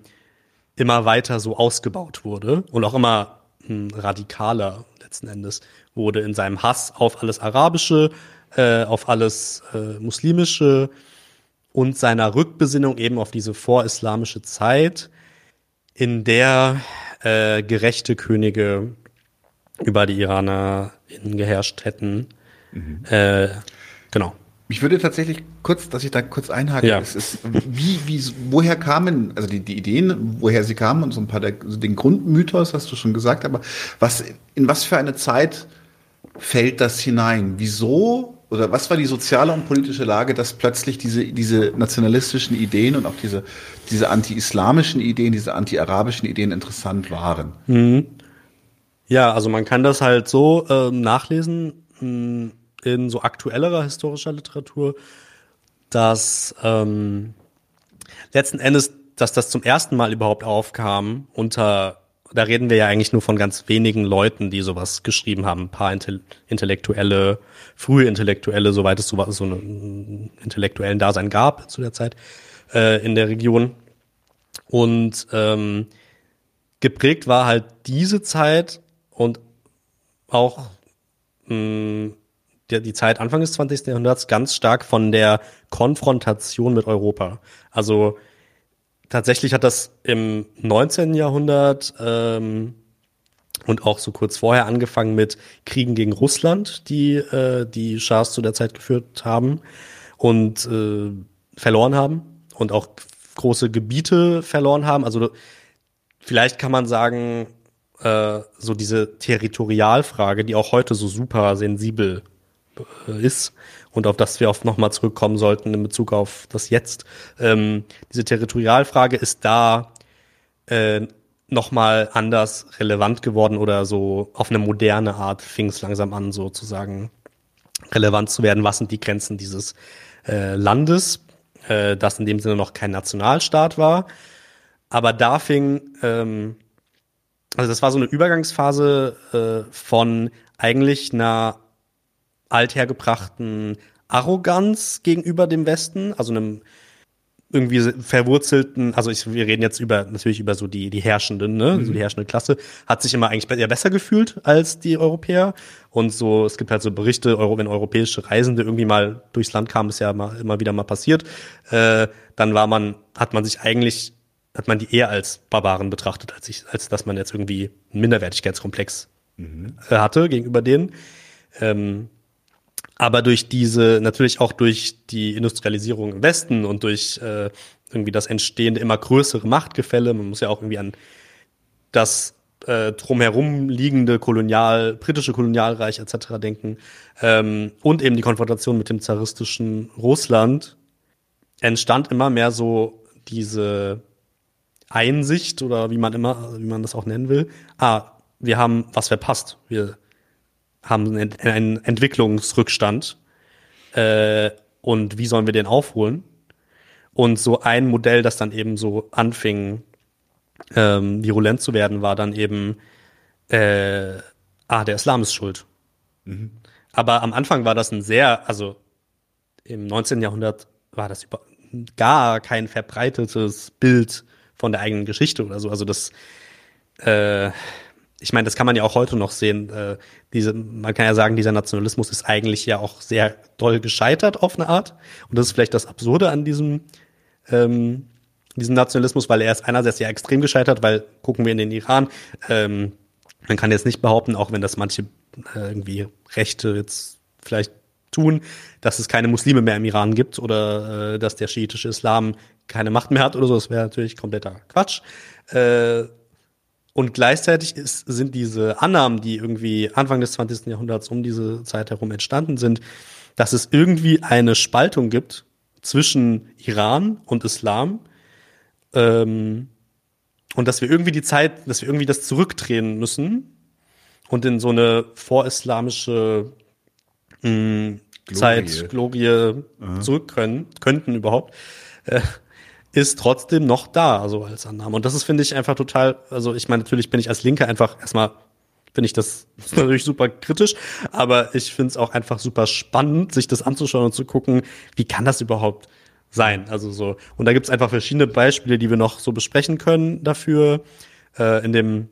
immer weiter so ausgebaut wurde und auch immer hm, radikaler letzten Endes wurde in seinem Hass auf alles Arabische, äh, auf alles äh, Muslimische und seiner Rückbesinnung eben auf diese vorislamische Zeit, in der äh, gerechte Könige über die Iraner geherrscht hätten. Mhm. Äh, genau. Ich würde tatsächlich kurz, dass ich da kurz einhake. Ja. Es ist, wie, wie, woher kamen, also die, die Ideen, woher sie kamen und so ein paar der, also den Grundmythos hast du schon gesagt, aber was, in was für eine Zeit fällt das hinein? Wieso oder was war die soziale und politische Lage, dass plötzlich diese, diese nationalistischen Ideen und auch diese, diese anti-islamischen Ideen, diese anti-arabischen Ideen interessant waren? Mhm. Ja, also man kann das halt so äh, nachlesen. Mh in so aktuellerer historischer Literatur, dass ähm, letzten Endes, dass das zum ersten Mal überhaupt aufkam unter, da reden wir ja eigentlich nur von ganz wenigen Leuten, die sowas geschrieben haben, ein paar Intellektuelle, frühe Intellektuelle, soweit es so, so einen intellektuellen Dasein gab zu der Zeit äh, in der Region. Und ähm, geprägt war halt diese Zeit und auch mh, der, die Zeit Anfang des 20. Jahrhunderts ganz stark von der Konfrontation mit Europa. Also tatsächlich hat das im 19. Jahrhundert ähm, und auch so kurz vorher angefangen mit Kriegen gegen Russland, die äh, die Schahs zu der Zeit geführt haben und äh, verloren haben und auch große Gebiete verloren haben. Also vielleicht kann man sagen, äh, so diese Territorialfrage, die auch heute so super sensibel ist und auf das wir auch nochmal zurückkommen sollten in Bezug auf das Jetzt. Ähm, diese Territorialfrage ist da äh, nochmal anders relevant geworden oder so auf eine moderne Art fing es langsam an, sozusagen relevant zu werden. Was sind die Grenzen dieses äh, Landes, äh, das in dem Sinne noch kein Nationalstaat war. Aber da fing, ähm, also das war so eine Übergangsphase äh, von eigentlich einer althergebrachten Arroganz gegenüber dem Westen, also einem irgendwie verwurzelten, also ich, wir reden jetzt über natürlich über so die die herrschenden, ne, mhm. so die herrschende Klasse, hat sich immer eigentlich eher besser gefühlt als die Europäer und so es gibt halt so Berichte, wenn europäische Reisende irgendwie mal durchs Land kamen, ist ja mal, immer wieder mal passiert, äh, dann war man hat man sich eigentlich hat man die eher als Barbaren betrachtet, als ich, als dass man jetzt irgendwie einen Minderwertigkeitskomplex mhm. hatte gegenüber denen. Ähm, aber durch diese, natürlich auch durch die Industrialisierung im Westen und durch äh, irgendwie das entstehende immer größere Machtgefälle, man muss ja auch irgendwie an das äh, drumherum liegende Kolonial, britische Kolonialreich etc. denken ähm, und eben die Konfrontation mit dem zaristischen Russland entstand immer mehr so diese Einsicht oder wie man immer, wie man das auch nennen will. Ah, wir haben was verpasst. Wir haben einen Entwicklungsrückstand. Äh, und wie sollen wir den aufholen? Und so ein Modell, das dann eben so anfing, ähm, virulent zu werden, war dann eben, äh, ah, der Islam ist schuld. Mhm. Aber am Anfang war das ein sehr, also im 19. Jahrhundert war das über, gar kein verbreitetes Bild von der eigenen Geschichte oder so. Also das, äh, ich meine, das kann man ja auch heute noch sehen. Äh, diese, man kann ja sagen, dieser Nationalismus ist eigentlich ja auch sehr doll gescheitert auf eine Art. Und das ist vielleicht das Absurde an diesem, ähm, diesem Nationalismus, weil er ist einerseits ja extrem gescheitert, weil gucken wir in den Iran, ähm, man kann jetzt nicht behaupten, auch wenn das manche äh, irgendwie Rechte jetzt vielleicht tun, dass es keine Muslime mehr im Iran gibt oder äh, dass der schiitische Islam keine Macht mehr hat oder so, das wäre natürlich kompletter Quatsch. Äh, und gleichzeitig ist, sind diese Annahmen, die irgendwie Anfang des 20. Jahrhunderts um diese Zeit herum entstanden sind, dass es irgendwie eine Spaltung gibt zwischen Iran und Islam ähm, und dass wir irgendwie die Zeit, dass wir irgendwie das zurückdrehen müssen und in so eine vorislamische mh, Glorie. Zeit, Glorie Aha. zurück können, könnten überhaupt, äh, ist trotzdem noch da, also als Annahme. Und das ist, finde ich, einfach total, also ich meine, natürlich bin ich als Linke einfach erstmal finde ich das natürlich super kritisch, aber ich finde es auch einfach super spannend, sich das anzuschauen und zu gucken, wie kann das überhaupt sein? Also so, und da gibt es einfach verschiedene Beispiele, die wir noch so besprechen können dafür. Äh, in dem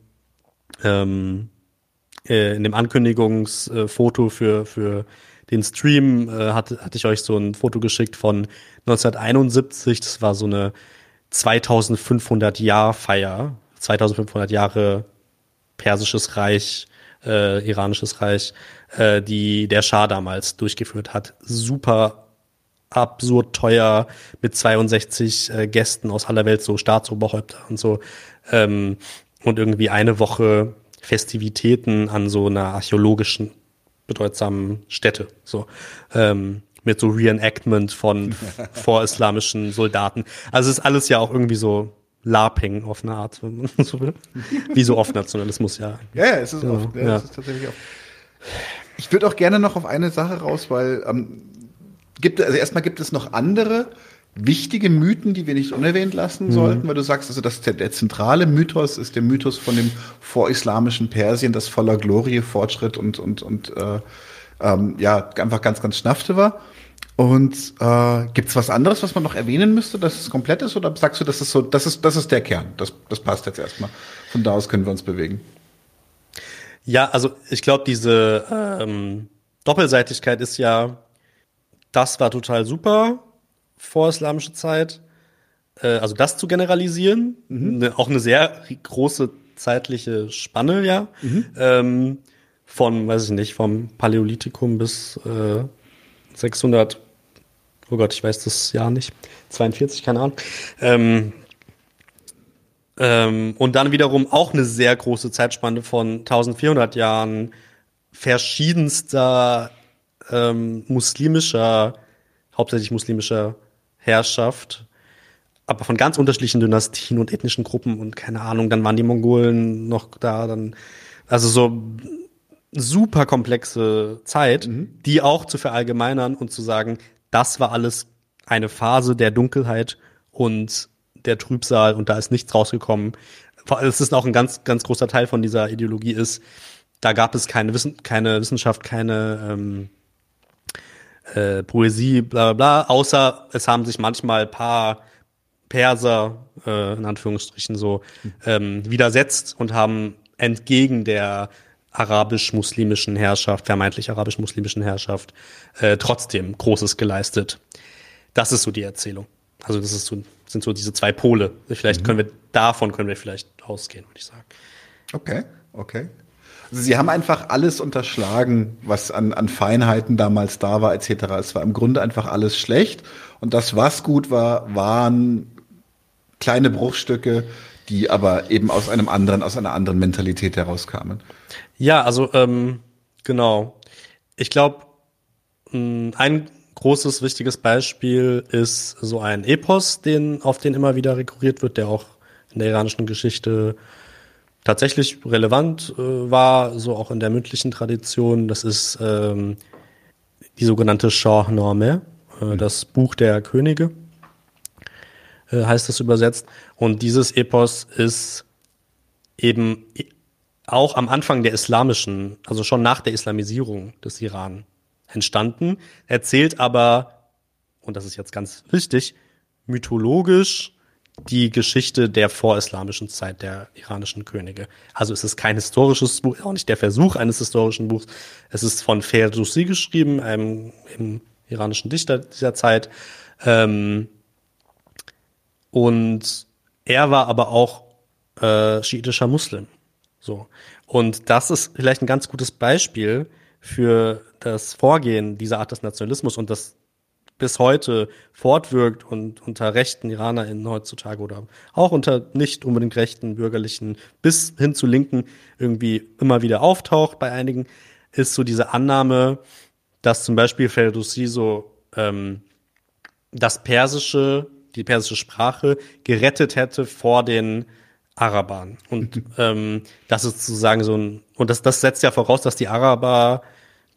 ähm, äh, in dem Ankündigungsfoto für, für den Stream äh, hatte, hatte ich euch so ein Foto geschickt von 1971. Das war so eine 2500 Jahr Feier, 2500 Jahre persisches Reich, äh, iranisches Reich, äh, die der Schah damals durchgeführt hat. Super absurd teuer mit 62 äh, Gästen aus aller Welt, so Staatsoberhäupter und so. Ähm, und irgendwie eine Woche Festivitäten an so einer archäologischen bedeutsamen Stätte. So. Ähm, mit so Reenactment von vorislamischen Soldaten. Also es ist alles ja auch irgendwie so LARPing auf eine Art, wenn man so will. Wie so oft Nationalismus, ja. Ja, ja, es ist, ja, oft, ja, ja. Es ist tatsächlich oft. Ich würde auch gerne noch auf eine Sache raus, weil ähm, gibt also erstmal gibt es noch andere wichtige Mythen, die wir nicht unerwähnt lassen mhm. sollten, weil du sagst, also dass der, der zentrale Mythos ist der Mythos von dem vorislamischen Persien, das voller Glorie, Fortschritt und und und äh, ähm, ja einfach ganz ganz schnaffte war. Und äh, gibt es was anderes, was man noch erwähnen müsste, dass es komplett ist? Oder sagst du, das ist so, das ist, das ist der Kern? Das, das passt jetzt erstmal. Von da aus können wir uns bewegen. Ja, also ich glaube, diese ähm, Doppelseitigkeit ist ja, das war total super vor islamische Zeit. Äh, also das zu generalisieren, mhm. ne, auch eine sehr große zeitliche Spanne, ja. Mhm. Ähm, von, weiß ich nicht, vom Paläolithikum bis äh, 600 oh Gott, ich weiß das Jahr nicht, 42, keine Ahnung. Ähm, ähm, und dann wiederum auch eine sehr große Zeitspanne von 1400 Jahren verschiedenster ähm, muslimischer, hauptsächlich muslimischer Herrschaft, aber von ganz unterschiedlichen Dynastien und ethnischen Gruppen und keine Ahnung, dann waren die Mongolen noch da, dann, also so super komplexe Zeit, mhm. die auch zu verallgemeinern und zu sagen, das war alles eine Phase der Dunkelheit und der Trübsal und da ist nichts rausgekommen. Es ist auch ein ganz, ganz großer Teil von dieser Ideologie ist, da gab es keine, Wissen, keine Wissenschaft, keine ähm, äh, Poesie, bla bla bla, außer es haben sich manchmal paar Perser, äh, in Anführungsstrichen so, ähm, widersetzt und haben entgegen der arabisch-muslimischen Herrschaft, vermeintlich arabisch-muslimischen Herrschaft, äh, trotzdem Großes geleistet. Das ist so die Erzählung. Also das ist so, sind so diese zwei Pole. Vielleicht mhm. können wir davon können wir vielleicht ausgehen, würde ich sagen. Okay, okay. Sie haben einfach alles unterschlagen, was an, an Feinheiten damals da war, etc. Es war im Grunde einfach alles schlecht. Und das, was gut war, waren kleine Bruchstücke, die aber eben aus einem anderen, aus einer anderen Mentalität herauskamen. Ja, also ähm, genau. Ich glaube, ein großes, wichtiges Beispiel ist so ein Epos, den, auf den immer wieder rekurriert wird, der auch in der iranischen Geschichte tatsächlich relevant äh, war, so auch in der mündlichen Tradition. Das ist ähm, die sogenannte Shahnameh, äh, mhm. das Buch der Könige, äh, heißt das übersetzt. Und dieses Epos ist eben auch am Anfang der islamischen, also schon nach der Islamisierung des Iran entstanden, erzählt aber, und das ist jetzt ganz wichtig, mythologisch die Geschichte der vorislamischen Zeit der iranischen Könige. Also es ist kein historisches Buch, auch nicht der Versuch eines historischen Buchs. Es ist von Ferdowsi geschrieben, einem, einem iranischen Dichter dieser Zeit. Ähm, und er war aber auch äh, schiitischer Muslim. So. Und das ist vielleicht ein ganz gutes Beispiel für das Vorgehen dieser Art des Nationalismus und das bis heute fortwirkt und unter rechten IranerInnen heutzutage oder auch unter nicht unbedingt rechten bürgerlichen bis hin zu linken irgendwie immer wieder auftaucht bei einigen, ist so diese Annahme, dass zum Beispiel Ferdowsi so ähm, das Persische, die persische Sprache gerettet hätte vor den Arabern. Und ähm, das ist sozusagen so ein, und das, das setzt ja voraus, dass die Araber,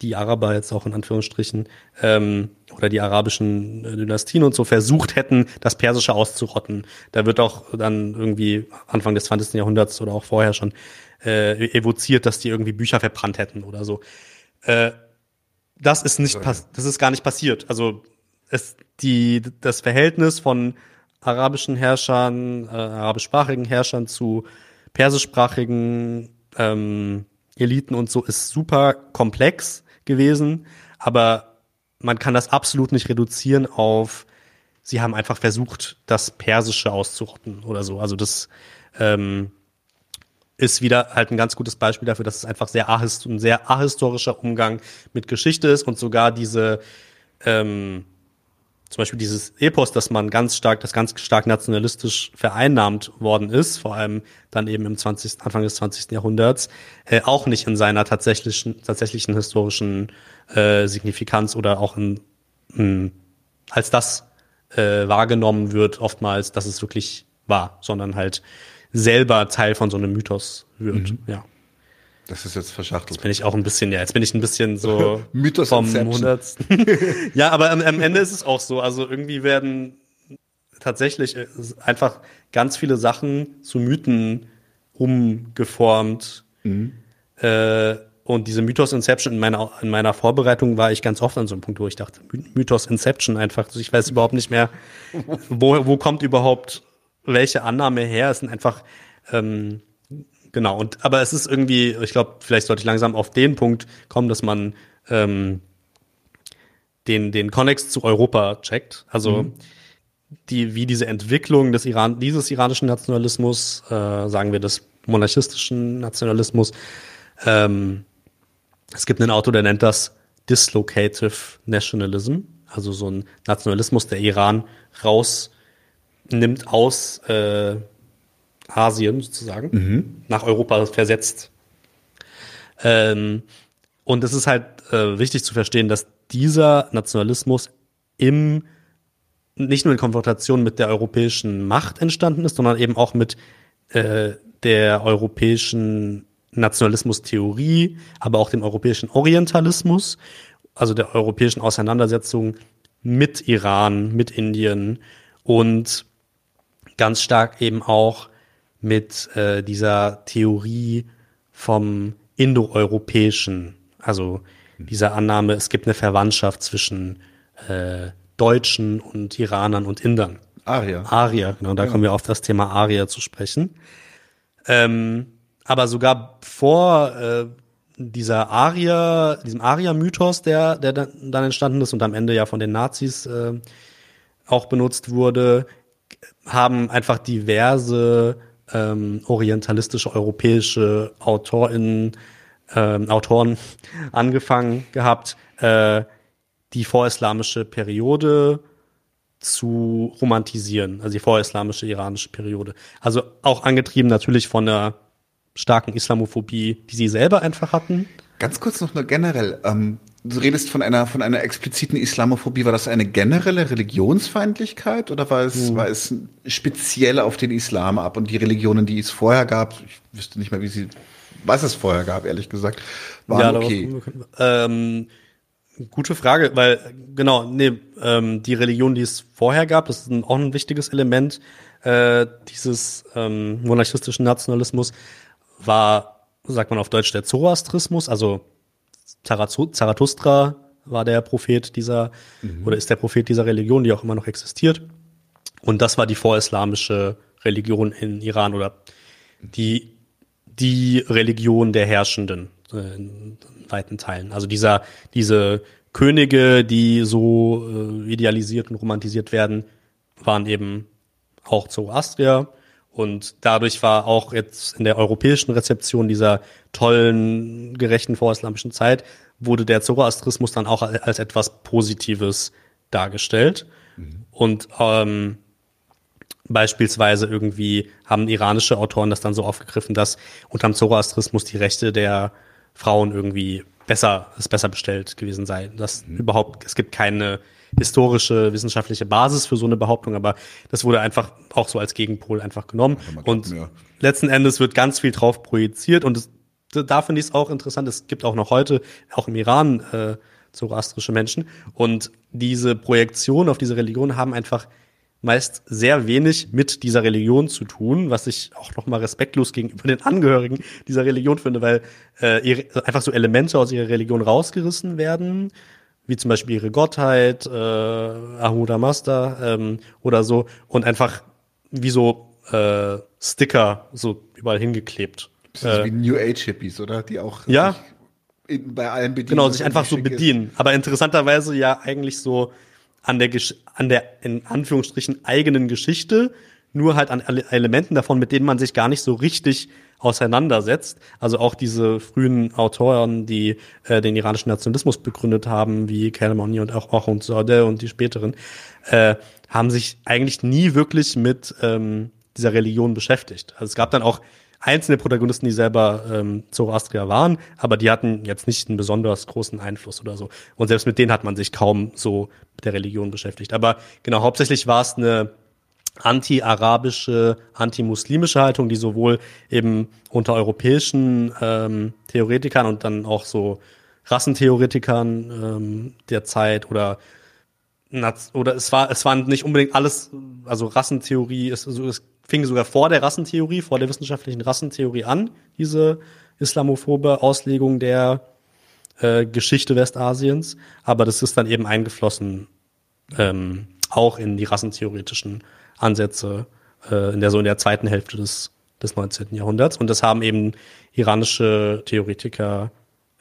die Araber jetzt auch in Anführungsstrichen, ähm, oder die arabischen äh, Dynastien und so versucht hätten, das Persische auszurotten. Da wird auch dann irgendwie Anfang des 20. Jahrhunderts oder auch vorher schon äh, evoziert, dass die irgendwie Bücher verbrannt hätten oder so. Äh, das ist nicht, das ist gar nicht passiert. Also es, die, das Verhältnis von arabischen Herrschern, äh, arabischsprachigen Herrschern zu persischsprachigen ähm, Eliten und so ist super komplex gewesen, aber man kann das absolut nicht reduzieren auf, sie haben einfach versucht, das Persische auszurotten oder so. Also das ähm, ist wieder halt ein ganz gutes Beispiel dafür, dass es einfach sehr ein sehr ahistorischer Umgang mit Geschichte ist und sogar diese ähm, zum Beispiel dieses Epos, dass man ganz stark, das ganz stark nationalistisch vereinnahmt worden ist, vor allem dann eben im 20., Anfang des 20. Jahrhunderts, äh, auch nicht in seiner tatsächlichen, tatsächlichen historischen äh, Signifikanz oder auch in, in, als das äh, wahrgenommen wird, oftmals, dass es wirklich war, sondern halt selber Teil von so einem Mythos wird, mhm. ja. Das ist jetzt verschachtelt. Jetzt bin ich auch ein bisschen, ja, jetzt bin ich ein bisschen so Mythos vom Hundertsten. ja, aber am, am, Ende ist es auch so. Also irgendwie werden tatsächlich äh, einfach ganz viele Sachen zu Mythen umgeformt. Mhm. Äh, und diese Mythos Inception in meiner, in meiner Vorbereitung war ich ganz oft an so einem Punkt, wo ich dachte, Mythos Inception einfach. Ich weiß überhaupt nicht mehr, wo, wo kommt überhaupt welche Annahme her. Es sind einfach ähm, Genau, und aber es ist irgendwie, ich glaube, vielleicht sollte ich langsam auf den Punkt kommen, dass man ähm, den, den Konnex zu Europa checkt. Also mhm. die, wie diese Entwicklung des Iran, dieses iranischen Nationalismus, äh, sagen wir des monarchistischen Nationalismus, ähm, es gibt einen Autor, der nennt das Dislocative Nationalism, also so ein Nationalismus, der Iran rausnimmt aus äh, Asien sozusagen, mhm. nach Europa versetzt. Ähm, und es ist halt äh, wichtig zu verstehen, dass dieser Nationalismus im nicht nur in Konfrontation mit der europäischen Macht entstanden ist, sondern eben auch mit äh, der europäischen Nationalismustheorie, aber auch dem europäischen Orientalismus, also der europäischen Auseinandersetzung mit Iran, mit Indien und ganz stark eben auch mit äh, dieser Theorie vom Indoeuropäischen, also dieser Annahme, es gibt eine Verwandtschaft zwischen äh, Deutschen und Iranern und Indern. Aria. Aria, genau, da ja. kommen wir auf das Thema Aria zu sprechen. Ähm, aber sogar vor äh, dieser Aria, diesem Aria-Mythos, der, der dann entstanden ist und am Ende ja von den Nazis äh, auch benutzt wurde, haben einfach diverse ähm, orientalistische europäische AutorInnen, ähm, Autoren angefangen gehabt, äh, die vorislamische Periode zu romantisieren, also die vorislamische iranische Periode. Also auch angetrieben natürlich von einer starken Islamophobie, die sie selber einfach hatten. Ganz kurz noch nur generell. Ähm, du redest von einer, von einer expliziten Islamophobie. War das eine generelle Religionsfeindlichkeit oder war es, hm. war es speziell auf den Islam ab und die Religionen, die es vorher gab? Ich wüsste nicht mehr, wie sie, was es vorher gab, ehrlich gesagt, waren ja, okay. Ähm, gute Frage, weil, genau, nee, ähm, die Religion, die es vorher gab, das ist ein, auch ein wichtiges Element äh, dieses ähm, monarchistischen Nationalismus, war, sagt man auf Deutsch, der Zoroastrismus, also Zarathustra war der Prophet dieser, mhm. oder ist der Prophet dieser Religion, die auch immer noch existiert. Und das war die vorislamische Religion in Iran oder die, die Religion der Herrschenden äh, in weiten Teilen. Also dieser, diese Könige, die so äh, idealisiert und romantisiert werden, waren eben auch Zoroastrier. Und dadurch war auch jetzt in der europäischen Rezeption dieser tollen, gerechten vorislamischen Zeit, wurde der Zoroastrismus dann auch als etwas Positives dargestellt. Mhm. Und ähm, beispielsweise irgendwie haben iranische Autoren das dann so aufgegriffen, dass unterm Zoroastrismus die Rechte der Frauen irgendwie besser, es besser bestellt gewesen sei. Das mhm. überhaupt, es gibt keine historische, wissenschaftliche Basis für so eine Behauptung, aber das wurde einfach auch so als Gegenpol einfach genommen. Und ja. letzten Endes wird ganz viel drauf projiziert und es, da finde ich es auch interessant. Es gibt auch noch heute, auch im Iran, äh, zoroastrische Menschen. Und diese Projektion auf diese Religion haben einfach meist sehr wenig mit dieser Religion zu tun, was ich auch nochmal respektlos gegenüber den Angehörigen dieser Religion finde, weil äh, ihre, einfach so Elemente aus ihrer Religion rausgerissen werden, wie zum Beispiel ihre Gottheit, äh, Ahuda Master ähm, oder so, und einfach wie so äh, Sticker so überall hingeklebt. Das ist äh, wie New Age Hippies, oder? Die auch ja, in, bei allen bedienen. Genau, sich einfach so bedienen. Aber interessanterweise ja eigentlich so an der, an der, in Anführungsstrichen, eigenen Geschichte, nur halt an Elementen davon, mit denen man sich gar nicht so richtig auseinandersetzt. Also auch diese frühen Autoren, die äh, den iranischen Nationalismus begründet haben, wie Kelmani und auch Ochun Sade und die späteren, äh, haben sich eigentlich nie wirklich mit ähm, dieser Religion beschäftigt. Also es gab dann auch einzelne Protagonisten, die selber ähm, Zoroastrier waren, aber die hatten jetzt nicht einen besonders großen Einfluss oder so. Und selbst mit denen hat man sich kaum so mit der Religion beschäftigt. Aber genau, hauptsächlich war es eine anti-arabische, anti-muslimische Haltung, die sowohl eben unter europäischen ähm, Theoretikern und dann auch so Rassentheoretikern ähm, der Zeit oder oder es war es waren nicht unbedingt alles also Rassentheorie ist also es fing sogar vor der Rassentheorie, vor der wissenschaftlichen Rassentheorie an, diese islamophobe Auslegung der äh, Geschichte Westasiens. Aber das ist dann eben eingeflossen ähm, auch in die rassentheoretischen Ansätze äh, in der so in der zweiten Hälfte des des 19. Jahrhunderts. Und das haben eben iranische Theoretiker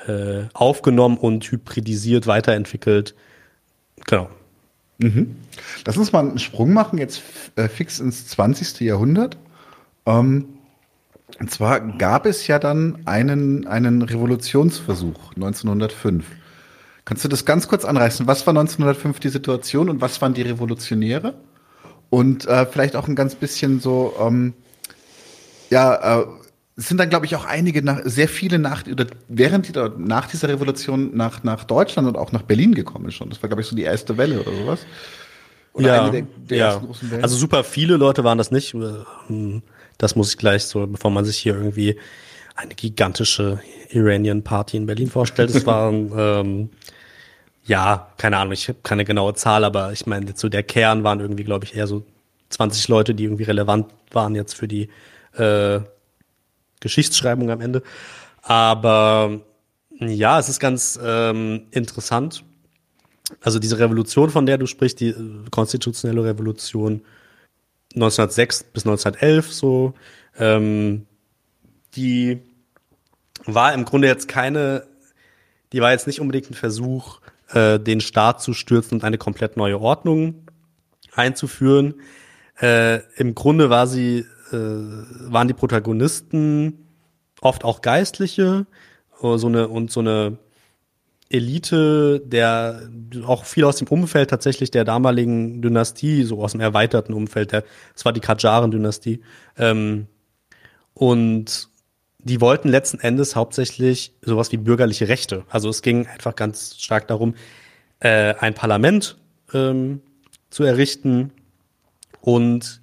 äh, aufgenommen und hybridisiert, weiterentwickelt. Genau. Mhm. Lass uns mal einen Sprung machen, jetzt äh, fix ins 20. Jahrhundert. Ähm, und zwar gab es ja dann einen, einen Revolutionsversuch 1905. Kannst du das ganz kurz anreißen? Was war 1905 die Situation und was waren die Revolutionäre? Und äh, vielleicht auch ein ganz bisschen so, ähm, ja, äh, es sind dann, glaube ich, auch einige, nach, sehr viele nach, oder während die, nach dieser Revolution nach, nach Deutschland und auch nach Berlin gekommen schon. Das war, glaube ich, so die erste Welle oder sowas. Oder ja, der, der ja. Also super viele Leute waren das nicht. Das muss ich gleich so, bevor man sich hier irgendwie eine gigantische Iranian Party in Berlin vorstellt. Es waren, ähm, ja, keine Ahnung, ich habe keine genaue Zahl, aber ich meine, so der Kern waren irgendwie, glaube ich, eher so 20 Leute, die irgendwie relevant waren jetzt für die äh, Geschichtsschreibung am Ende. Aber ja, es ist ganz ähm, interessant. Also diese Revolution, von der du sprichst, die äh, konstitutionelle Revolution 1906 bis 1911 so, ähm, die war im Grunde jetzt keine, die war jetzt nicht unbedingt ein Versuch, äh, den Staat zu stürzen und eine komplett neue Ordnung einzuführen. Äh, Im Grunde war sie äh, waren die Protagonisten oft auch Geistliche, äh, so eine und so eine Elite, der auch viel aus dem Umfeld tatsächlich der damaligen Dynastie, so aus dem erweiterten Umfeld, der, das war die Kajaren-Dynastie. Ähm, und die wollten letzten Endes hauptsächlich sowas wie bürgerliche Rechte. Also es ging einfach ganz stark darum, äh, ein Parlament ähm, zu errichten und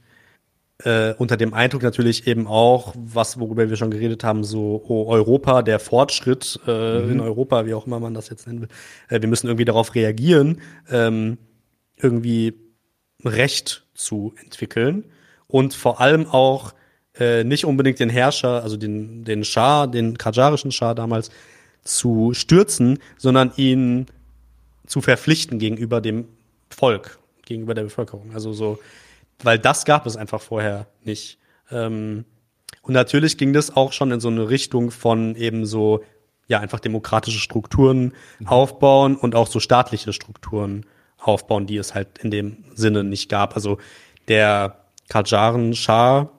äh, unter dem Eindruck natürlich eben auch, was worüber wir schon geredet haben, so oh, Europa, der Fortschritt äh, mhm. in Europa, wie auch immer man das jetzt nennen will. Äh, wir müssen irgendwie darauf reagieren, ähm, irgendwie Recht zu entwickeln und vor allem auch äh, nicht unbedingt den Herrscher, also den, den Schah, den kajarischen Schah damals zu stürzen, sondern ihn zu verpflichten gegenüber dem Volk, gegenüber der Bevölkerung. Also so weil das gab es einfach vorher nicht. Ähm, und natürlich ging das auch schon in so eine Richtung von eben so, ja, einfach demokratische Strukturen mhm. aufbauen und auch so staatliche Strukturen aufbauen, die es halt in dem Sinne nicht gab. Also der Kajaren-Schah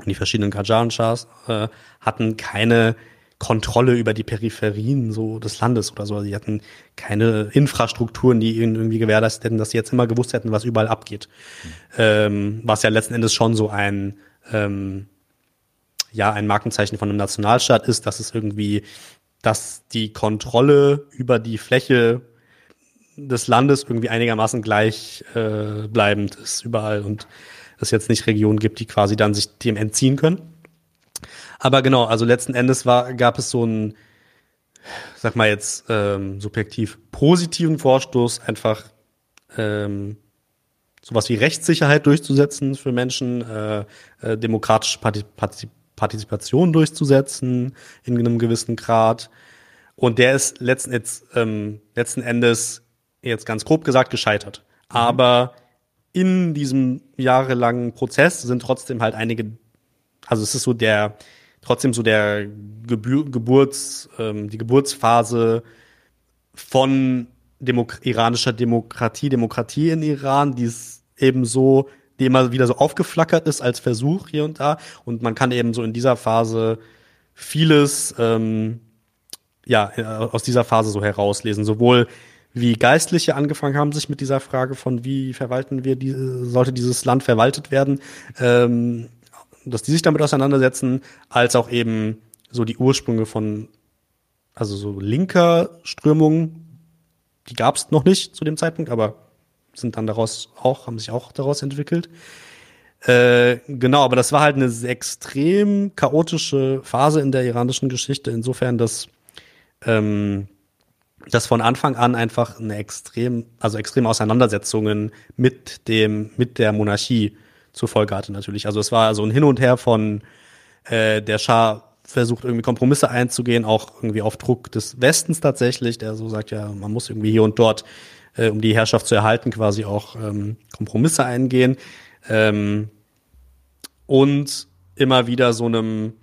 und die verschiedenen Kajaren-Schahs äh, hatten keine Kontrolle über die Peripherien so des Landes oder so. Sie hatten keine Infrastrukturen, die ihnen irgendwie gewährleistet hätten, dass sie jetzt immer gewusst hätten, was überall abgeht. Mhm. Ähm, was ja letzten Endes schon so ein ähm, ja ein Markenzeichen von einem Nationalstaat ist, dass es irgendwie, dass die Kontrolle über die Fläche des Landes irgendwie einigermaßen gleichbleibend äh, ist überall und es jetzt nicht Regionen gibt, die quasi dann sich dem entziehen können. Aber genau, also letzten Endes war, gab es so einen, sag mal jetzt ähm, subjektiv positiven Vorstoß, einfach ähm, sowas wie Rechtssicherheit durchzusetzen für Menschen, äh, äh, demokratische Partizip Partizipation durchzusetzen in einem gewissen Grad. Und der ist letzten, jetzt, ähm, letzten Endes, jetzt ganz grob gesagt, gescheitert. Mhm. Aber in diesem jahrelangen Prozess sind trotzdem halt einige, also es ist so der, trotzdem so der Gebür Geburts, ähm, die Geburtsphase von Demok iranischer Demokratie, Demokratie in Iran, die es eben so, die immer wieder so aufgeflackert ist als Versuch hier und da. Und man kann eben so in dieser Phase vieles, ähm, ja, äh, aus dieser Phase so herauslesen. Sowohl wie Geistliche angefangen haben, sich mit dieser Frage von wie verwalten wir die, sollte dieses Land verwaltet werden, ähm, dass die sich damit auseinandersetzen, als auch eben so die Ursprünge von, also so linker Strömungen, die gab es noch nicht zu dem Zeitpunkt, aber sind dann daraus auch, haben sich auch daraus entwickelt. Äh, genau, aber das war halt eine extrem chaotische Phase in der iranischen Geschichte, insofern, dass ähm, dass von Anfang an einfach eine extrem, also extreme Auseinandersetzungen mit dem, mit der Monarchie zur Folge hatte natürlich. Also es war so ein Hin und Her von äh, der Schah versucht irgendwie Kompromisse einzugehen, auch irgendwie auf Druck des Westens tatsächlich, der so sagt, ja, man muss irgendwie hier und dort, äh, um die Herrschaft zu erhalten, quasi auch ähm, Kompromisse eingehen. Ähm, und immer wieder so einem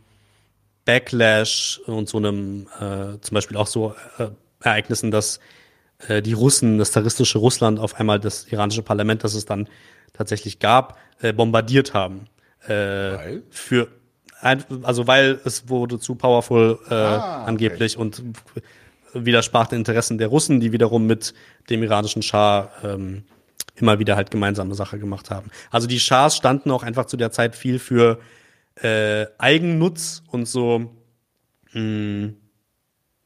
Backlash und so einem äh, zum Beispiel auch so äh, Ereignissen, dass äh, die Russen, das zaristische Russland auf einmal das iranische Parlament, das es dann tatsächlich gab, äh, bombardiert haben. Äh, weil? Für also weil es wurde zu powerful äh, ah, angeblich und widersprach den Interessen der Russen, die wiederum mit dem iranischen Schah ähm, immer wieder halt gemeinsame Sache gemacht haben. Also die Schahs standen auch einfach zu der Zeit viel für äh, Eigennutz und so mh, hm,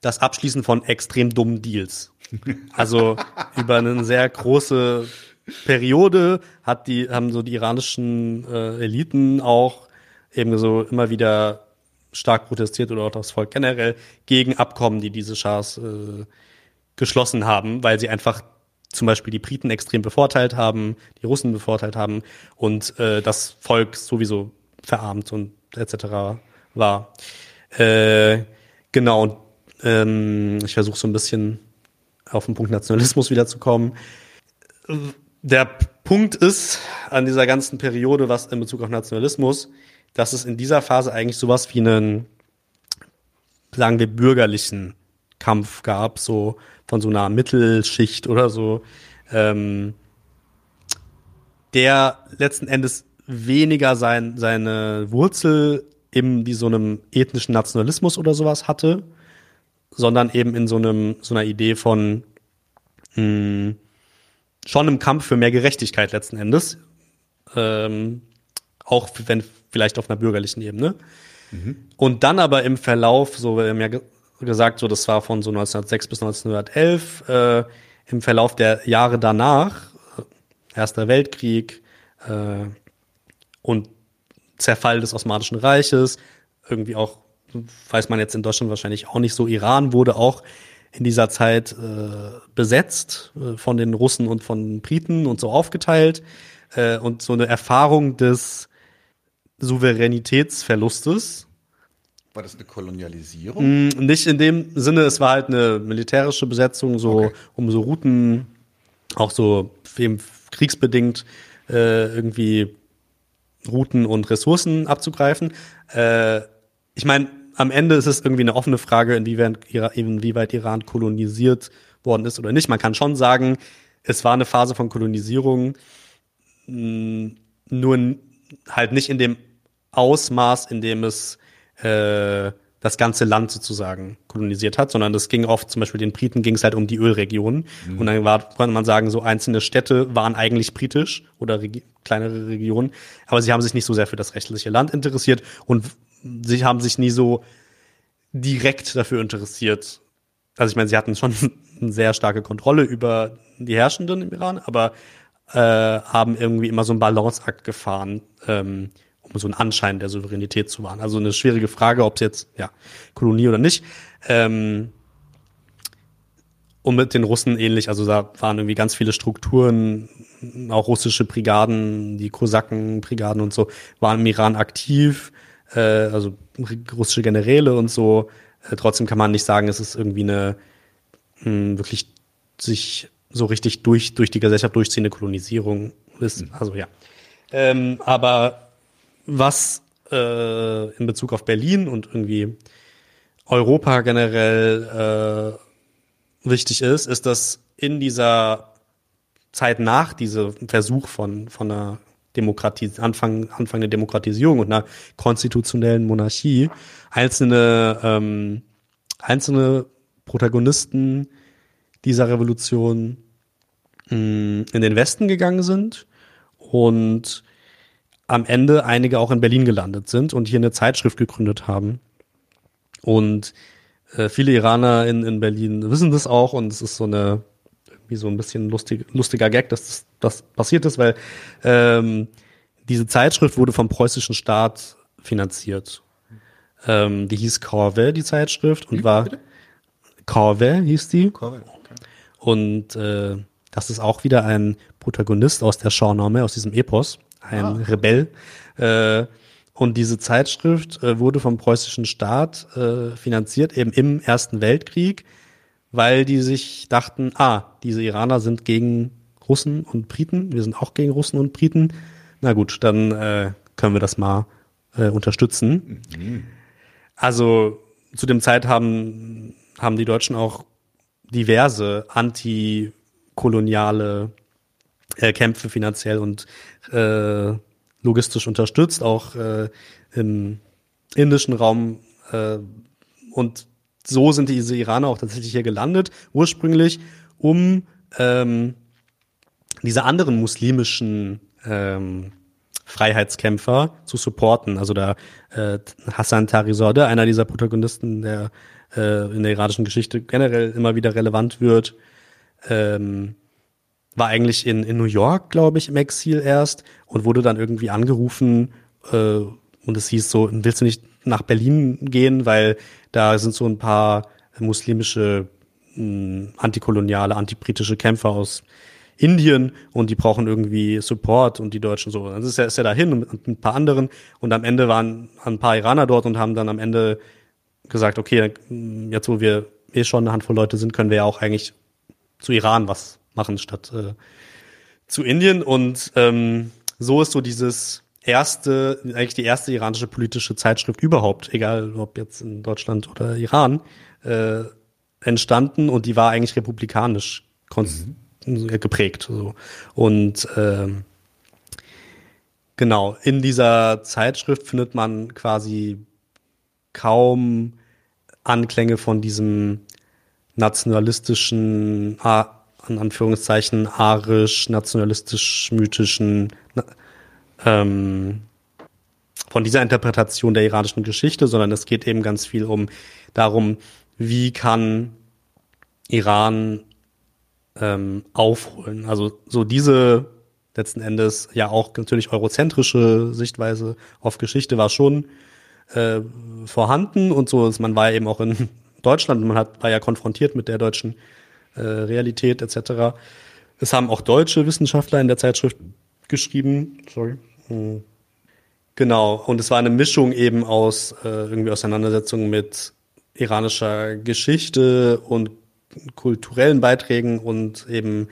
das Abschließen von extrem dummen Deals. Also über eine sehr große Periode hat die, haben so die iranischen äh, Eliten auch eben so immer wieder stark protestiert oder auch das Volk generell gegen Abkommen, die diese Schahs äh, geschlossen haben, weil sie einfach zum Beispiel die Briten extrem bevorteilt haben, die Russen bevorteilt haben und äh, das Volk sowieso verarmt und etc. war. Äh, genau, und ähm, ich versuche so ein bisschen auf den Punkt Nationalismus wiederzukommen. Der Punkt ist an dieser ganzen Periode, was in Bezug auf Nationalismus, dass es in dieser Phase eigentlich sowas wie einen, sagen wir, bürgerlichen Kampf gab, so von so einer Mittelschicht oder so, ähm, der letzten Endes weniger sein, seine Wurzel in wie so einem ethnischen Nationalismus oder sowas hatte, sondern eben in so einem so einer Idee von mh, hm, schon im Kampf für mehr Gerechtigkeit letzten Endes, ähm, auch wenn vielleicht auf einer bürgerlichen Ebene. Mhm. Und dann aber im Verlauf, so wir haben ja gesagt, so das war von so 1906 bis 1911, äh, im Verlauf der Jahre danach, Erster Weltkrieg äh, und Zerfall des Osmanischen Reiches, irgendwie auch weiß man jetzt in Deutschland wahrscheinlich auch nicht so. Iran wurde auch in dieser Zeit äh, besetzt äh, von den Russen und von Briten und so aufgeteilt. Äh, und so eine Erfahrung des Souveränitätsverlustes. War das eine Kolonialisierung? Mm, nicht in dem Sinne, es war halt eine militärische Besetzung, so okay. um so Routen, auch so eben kriegsbedingt äh, irgendwie Routen und Ressourcen abzugreifen. Äh, ich meine, am Ende ist es irgendwie eine offene Frage, inwieweit, inwieweit Iran kolonisiert worden ist oder nicht. Man kann schon sagen, es war eine Phase von Kolonisierung, nur halt nicht in dem Ausmaß, in dem es äh, das ganze Land sozusagen kolonisiert hat, sondern das ging oft, zum Beispiel den Briten ging es halt um die Ölregionen. Mhm. Und dann war, konnte man sagen, so einzelne Städte waren eigentlich britisch oder regi kleinere Regionen, aber sie haben sich nicht so sehr für das rechtliche Land interessiert und sie haben sich nie so direkt dafür interessiert. Also ich meine, sie hatten schon eine sehr starke Kontrolle über die Herrschenden im Iran, aber äh, haben irgendwie immer so einen Balanceakt gefahren. Ähm, um so einen Anschein der Souveränität zu wahren. Also eine schwierige Frage, ob es jetzt ja Kolonie oder nicht. Ähm, und mit den Russen ähnlich, also da waren irgendwie ganz viele Strukturen, auch russische Brigaden, die Kosakenbrigaden und so, waren im Iran aktiv, äh, also russische Generäle und so. Äh, trotzdem kann man nicht sagen, es ist irgendwie eine mh, hm, wirklich sich so richtig durch, durch die Gesellschaft durchziehende Kolonisierung ist. Mhm. Also ja. Ähm, aber was äh, in Bezug auf Berlin und irgendwie Europa generell äh, wichtig ist, ist, dass in dieser Zeit nach diesem Versuch von, von einer Demokratie, Anfang, Anfang der Demokratisierung und einer konstitutionellen Monarchie einzelne, ähm, einzelne Protagonisten dieser Revolution mh, mm, in den Westen gegangen sind und am Ende einige auch in Berlin gelandet sind und hier eine Zeitschrift gegründet haben. Und äh, viele Iraner in, in Berlin wissen das auch und es ist so eine, wie so ein bisschen lustig, lustiger Gag, dass das, das passiert ist, weil ähm, diese Zeitschrift wurde vom preußischen Staat finanziert. Ähm, die hieß Corvée, die Zeitschrift, und war Corvée hieß die. Corvée, okay. Und äh, das ist auch wieder ein Protagonist aus der Shahnameh, aus diesem Epos ein ah. Rebell. Äh, und diese Zeitschrift äh, wurde vom preußischen Staat äh, finanziert, eben im Ersten Weltkrieg, weil die sich dachten, ah, diese Iraner sind gegen Russen und Briten, wir sind auch gegen Russen und Briten. Na gut, dann äh, können wir das mal äh, unterstützen. Mhm. Also zu dem Zeit haben, haben die Deutschen auch diverse antikoloniale äh, Kämpfe finanziell und äh, logistisch unterstützt, auch äh, im indischen Raum. Äh, und so sind diese Iraner auch tatsächlich hier gelandet, ursprünglich, um ähm, diese anderen muslimischen ähm, Freiheitskämpfer zu supporten. Also der äh, Hassan Tarizadeh, einer dieser Protagonisten, der äh, in der iranischen Geschichte generell immer wieder relevant wird, ähm, war eigentlich in, in New York, glaube ich, im Exil erst und wurde dann irgendwie angerufen äh, und es hieß so, willst du nicht nach Berlin gehen, weil da sind so ein paar muslimische mh, hm, antikoloniale, antibritische Kämpfer aus Indien und die brauchen irgendwie Support und die Deutschen so. Dann ist er, ist er dahin und ein paar anderen und am Ende waren ein paar Iraner dort und haben dann am Ende gesagt, okay, jetzt wo wir eh schon eine Handvoll Leute sind, können wir ja auch eigentlich zu Iran was machen statt äh, zu Indien. Und ähm, so ist so dieses erste, eigentlich die erste iranische politische Zeitschrift überhaupt, egal ob jetzt in Deutschland oder Iran, äh, entstanden und die war eigentlich republikanisch mhm. geprägt. So. Und ähm, genau, in dieser Zeitschrift findet man quasi kaum Anklänge von diesem nationalistischen, an Anführungszeichen arisch, nationalistisch, mythischen, ähm, von dieser Interpretation der iranischen Geschichte, sondern es geht eben ganz viel um darum, wie kann Iran ähm, aufholen. Also so diese letzten Endes ja auch natürlich eurozentrische Sichtweise auf Geschichte war schon äh, vorhanden und so ist man war eben auch in Deutschland, man hat war ja konfrontiert mit der deutschen äh, Realität etc. Es haben auch deutsche Wissenschaftler in der Zeitschrift geschrieben. Sorry. Genau, und es war eine Mischung eben aus äh, irgendwie Auseinandersetzungen mit iranischer Geschichte und kulturellen Beiträgen und eben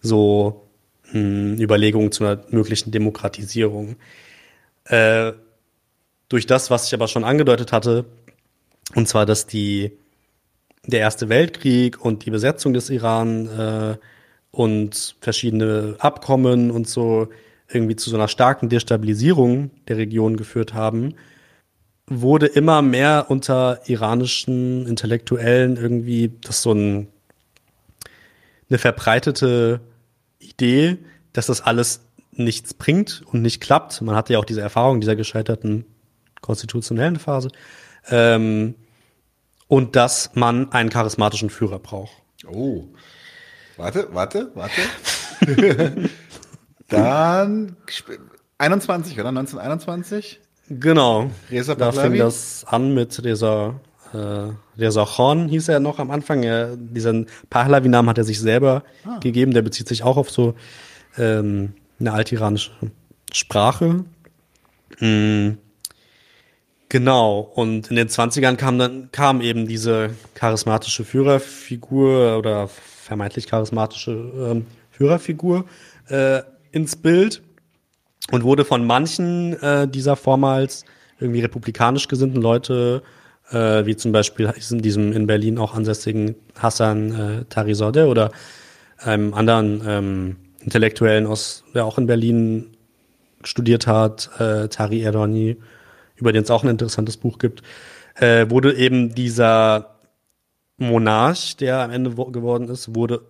so mh, hm, Überlegungen zu einer möglichen Demokratisierung. Äh, durch das, was ich aber schon angedeutet hatte, und zwar, dass die der Erste Weltkrieg und die Besetzung des Iran äh, und verschiedene Abkommen und so irgendwie zu so einer starken Destabilisierung der Region geführt haben, wurde immer mehr unter iranischen Intellektuellen irgendwie das so ein, eine verbreitete Idee, dass das alles nichts bringt und nicht klappt. Man hatte ja auch diese Erfahrung dieser gescheiterten konstitutionellen Phase. Ähm, und dass man einen charismatischen Führer braucht. Oh. Warte, warte, warte. Dann 21, oder? 1921? Genau. Reza Da fing das an mit dieser äh, Reza Khan hieß er noch am Anfang. Er, diesen Pahlavi-Namen hat er sich selber Ah. gegeben. Der bezieht sich auch auf so ähm, eine altiranische Sprache. Mm. Genau. Und in den 20ern kam dann kam eben diese charismatische Führerfigur oder vermeintlich charismatische ähm, Führerfigur äh, ins Bild und wurde von manchen äh, dieser vormals irgendwie republikanisch gesinnten Leute, äh, wie zum Beispiel in diesem in Berlin auch ansässigen Hassan äh, Tarizadeh oder einem anderen ähm, Intellektuellen aus, der auch in Berlin studiert hat, äh, Tari Erdoni, über den es auch ein interessantes Buch gibt, äh, wurde eben dieser Monarch, der am Ende wo- geworden ist, wurde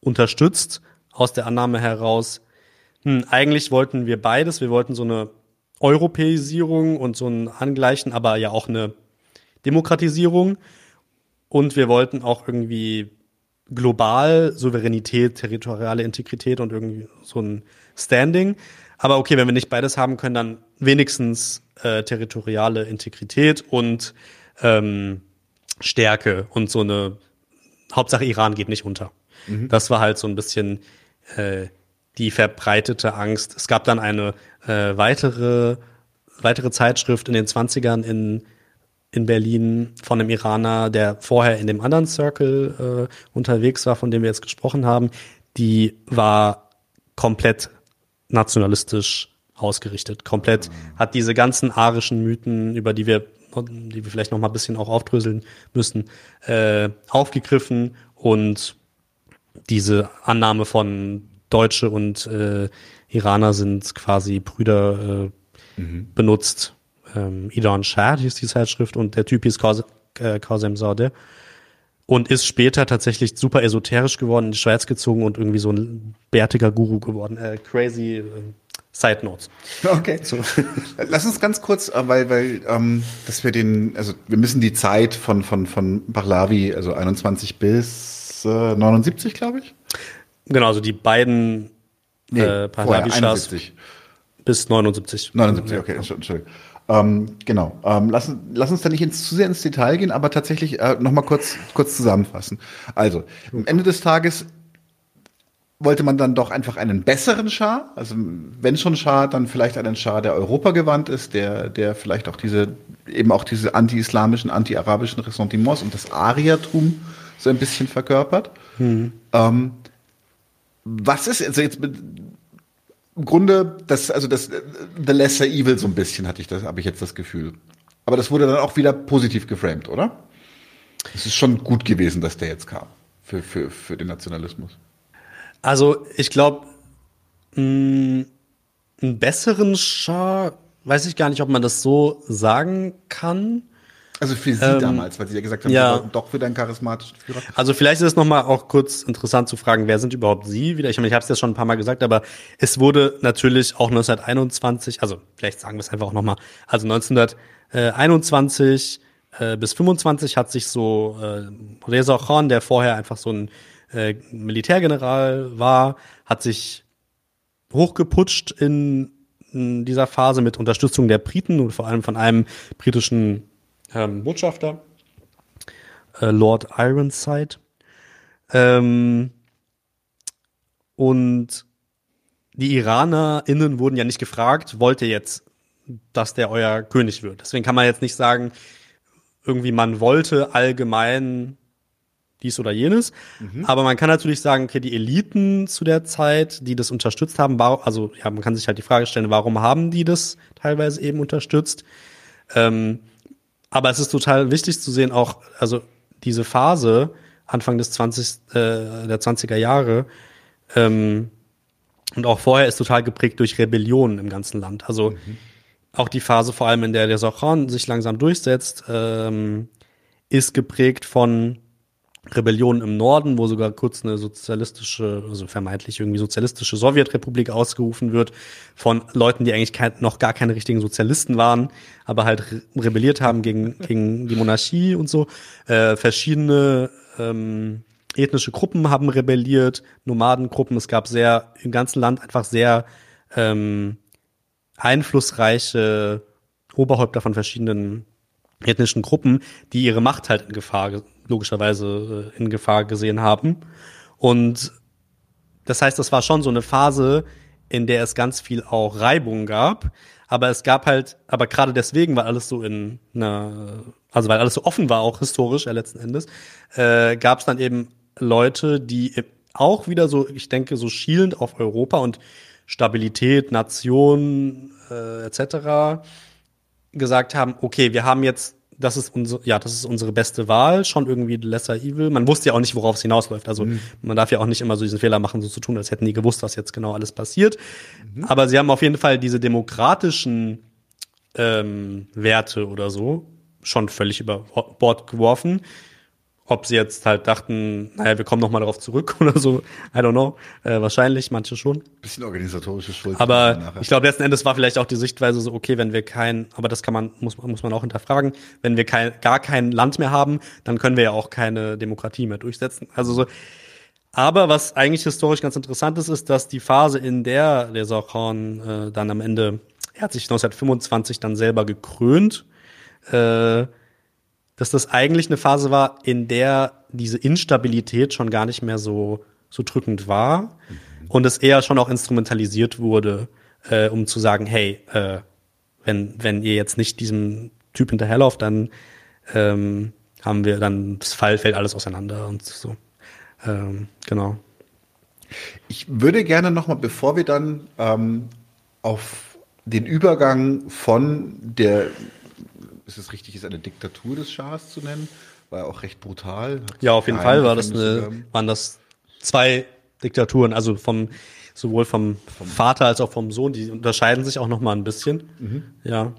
unterstützt aus der Annahme heraus, hm, eigentlich wollten wir beides. Wir wollten so eine Europäisierung und so ein Angleichen, aber ja auch eine Demokratisierung. Und wir wollten auch irgendwie global Souveränität, territoriale Integrität und irgendwie so ein Standing. Aber okay, wenn wir nicht beides haben können, dann wenigstens äh, territoriale Integrität und ähm, Stärke und so eine Hauptsache Iran geht nicht unter. Das war halt so ein bisschen äh, die verbreitete Angst. Es gab dann eine äh, weitere, weitere Zeitschrift in den 20ern in, in Berlin von einem Iraner, der vorher in dem anderen Circle äh, unterwegs war, von dem wir jetzt gesprochen haben. Die war komplett nationalistisch ausgerichtet. Komplett hat diese ganzen arischen Mythen, über die wir, die wir vielleicht noch mal ein bisschen auch aufdröseln müssen, äh, aufgegriffen und diese Annahme von Deutsche und äh, Iraner sind quasi Brüder äh, benutzt. Ähm, Idan Shah hieß die Zeitschrift und der Typ hieß Qas- äh, Zadeh und ist später tatsächlich super esoterisch geworden, in die Schweiz gezogen und irgendwie so ein bärtiger Guru geworden. Äh, crazy äh, Side Notes. Okay. Lass uns ganz kurz, äh, weil, weil, ähm, dass wir den, also wir müssen die Zeit von, von, von Pahlavi, also 21 bis äh, 79, glaube ich. Genau, also die beiden äh, Pahlavi-Schahs 71. bis 79. 79, okay, Entschuldigung. Ähm, genau. Ähm, lass, lass uns da nicht ins, zu sehr ins Detail gehen, aber tatsächlich äh, nochmal kurz, kurz zusammenfassen. Also, am Ende des Tages wollte man dann doch einfach einen besseren Schah, also wenn schon Schah, dann vielleicht einen Schah, der Europa gewandt ist, der, der vielleicht auch diese, eben auch diese anti-islamischen, anti-arabischen Ressentiments und das Ariertum so ein bisschen verkörpert. Ähm, was ist, also jetzt mit- im Grunde, das, also das äh, The Lesser Evil so ein bisschen hatte ich das, habe ich jetzt das Gefühl. Aber das wurde dann auch wieder positiv geframed, oder? Es ist schon gut gewesen, dass der jetzt kam für, für, für den Nationalismus. Also ich glaube, einen besseren Schah, weiß ich gar nicht, ob man das so sagen kann. Also für sie Ähm, damals, weil sie ja gesagt haben, ja. sie wollten doch wieder einen charismatischen Führer. Also vielleicht ist es nochmal auch kurz interessant zu fragen, wer sind überhaupt Sie wieder? Ich meine, ich habe es ja schon ein paar Mal gesagt, aber es wurde natürlich auch 1921, also vielleicht sagen wir es einfach auch nochmal, also 1921 äh, bis 25 hat sich so äh, Reza Khan, der vorher einfach so ein äh, Militärgeneral war, hat sich hochgeputscht in, in dieser Phase mit Unterstützung der Briten und vor allem von einem britischen ähm, Botschafter, äh, Lord Ironside. Ähm, und die IranerInnen wurden ja nicht gefragt, wollt ihr jetzt, dass der euer König wird? Deswegen kann man jetzt nicht sagen, irgendwie man wollte allgemein dies oder jenes. Aber man kann natürlich sagen, okay, die Eliten zu der Zeit, die das unterstützt haben, war, also ja, man kann sich halt die Frage stellen, warum haben die das teilweise eben unterstützt? Ähm, aber es ist total wichtig zu sehen, auch, also diese Phase, Anfang des 20, äh, der 20er Jahre, ähm, und auch vorher ist total geprägt durch Rebellionen im ganzen Land. Also auch die Phase, vor allem in der der Sochan sich langsam durchsetzt, ähm, ist geprägt von Rebellion im Norden, wo sogar kurz eine sozialistische, also vermeintlich irgendwie sozialistische Sowjetrepublik ausgerufen wird, von Leuten, die eigentlich kein, noch gar keine richtigen Sozialisten waren, aber halt re rebelliert haben gegen, gegen die Monarchie und so. Äh, verschiedene ähm, ethnische Gruppen haben rebelliert, Nomadengruppen. Es gab sehr im ganzen Land einfach sehr ähm, einflussreiche Oberhäupter von verschiedenen ethnischen Gruppen, die ihre Macht halt in Gefahr logischerweise äh, in Gefahr gesehen haben. Und das heißt, das war schon so eine Phase, in der es ganz viel auch Reibung gab. Aber es gab halt, aber gerade deswegen war alles so in einer, also weil alles so offen war, auch historisch ja letzten Endes, äh, gab es dann eben Leute, die auch wieder so, ich denke, so schielend auf Europa und Stabilität, Nation äh, etc. gesagt haben, okay, wir haben jetzt das ist unsere, ja, das ist unsere beste Wahl, schon irgendwie lesser evil. Man wusste ja auch nicht, worauf es hinausläuft. Also mhm. man darf ja auch nicht immer so diesen Fehler machen, so zu tun, als hätten die gewusst, was jetzt genau alles passiert. Mhm. Aber sie haben auf jeden Fall diese demokratischen ähm, Werte oder so schon völlig über Bord geworfen ob sie jetzt halt dachten, naja, wir kommen noch mal darauf zurück oder so. I don't know. Äh, wahrscheinlich, manche schon. Bisschen organisatorische Schuld. Aber ich glaube, letzten Endes war vielleicht auch die Sichtweise so, okay, wenn wir kein, aber das kann man, muss, muss man auch hinterfragen, wenn wir kein, gar kein Land mehr haben, dann können wir ja auch keine Demokratie mehr durchsetzen. Also so. Aber was eigentlich historisch ganz interessant ist, ist, dass die Phase, in der der Sauchhorn äh, dann am Ende, er hat sich 1925 dann selber gekrönt, äh, dass das eigentlich eine Phase war, in der diese Instabilität schon gar nicht mehr so, so drückend war mhm. und es eher schon auch instrumentalisiert wurde, äh, um zu sagen, hey, äh, wenn, wenn ihr jetzt nicht diesem Typ hinterherlauft, dann ähm, haben wir dann das Fall fällt alles auseinander und so. Ähm, genau. Ich würde gerne noch mal, bevor wir dann ähm, auf den Übergang von der ist es richtig ist, eine Diktatur des Schahs zu nennen. War ja auch recht brutal. Ja, auf jeden Fall war das eine, waren das zwei Diktaturen, also vom sowohl vom, vom Vater als auch vom Sohn, die unterscheiden sich auch noch mal ein bisschen. Mhm. Ja.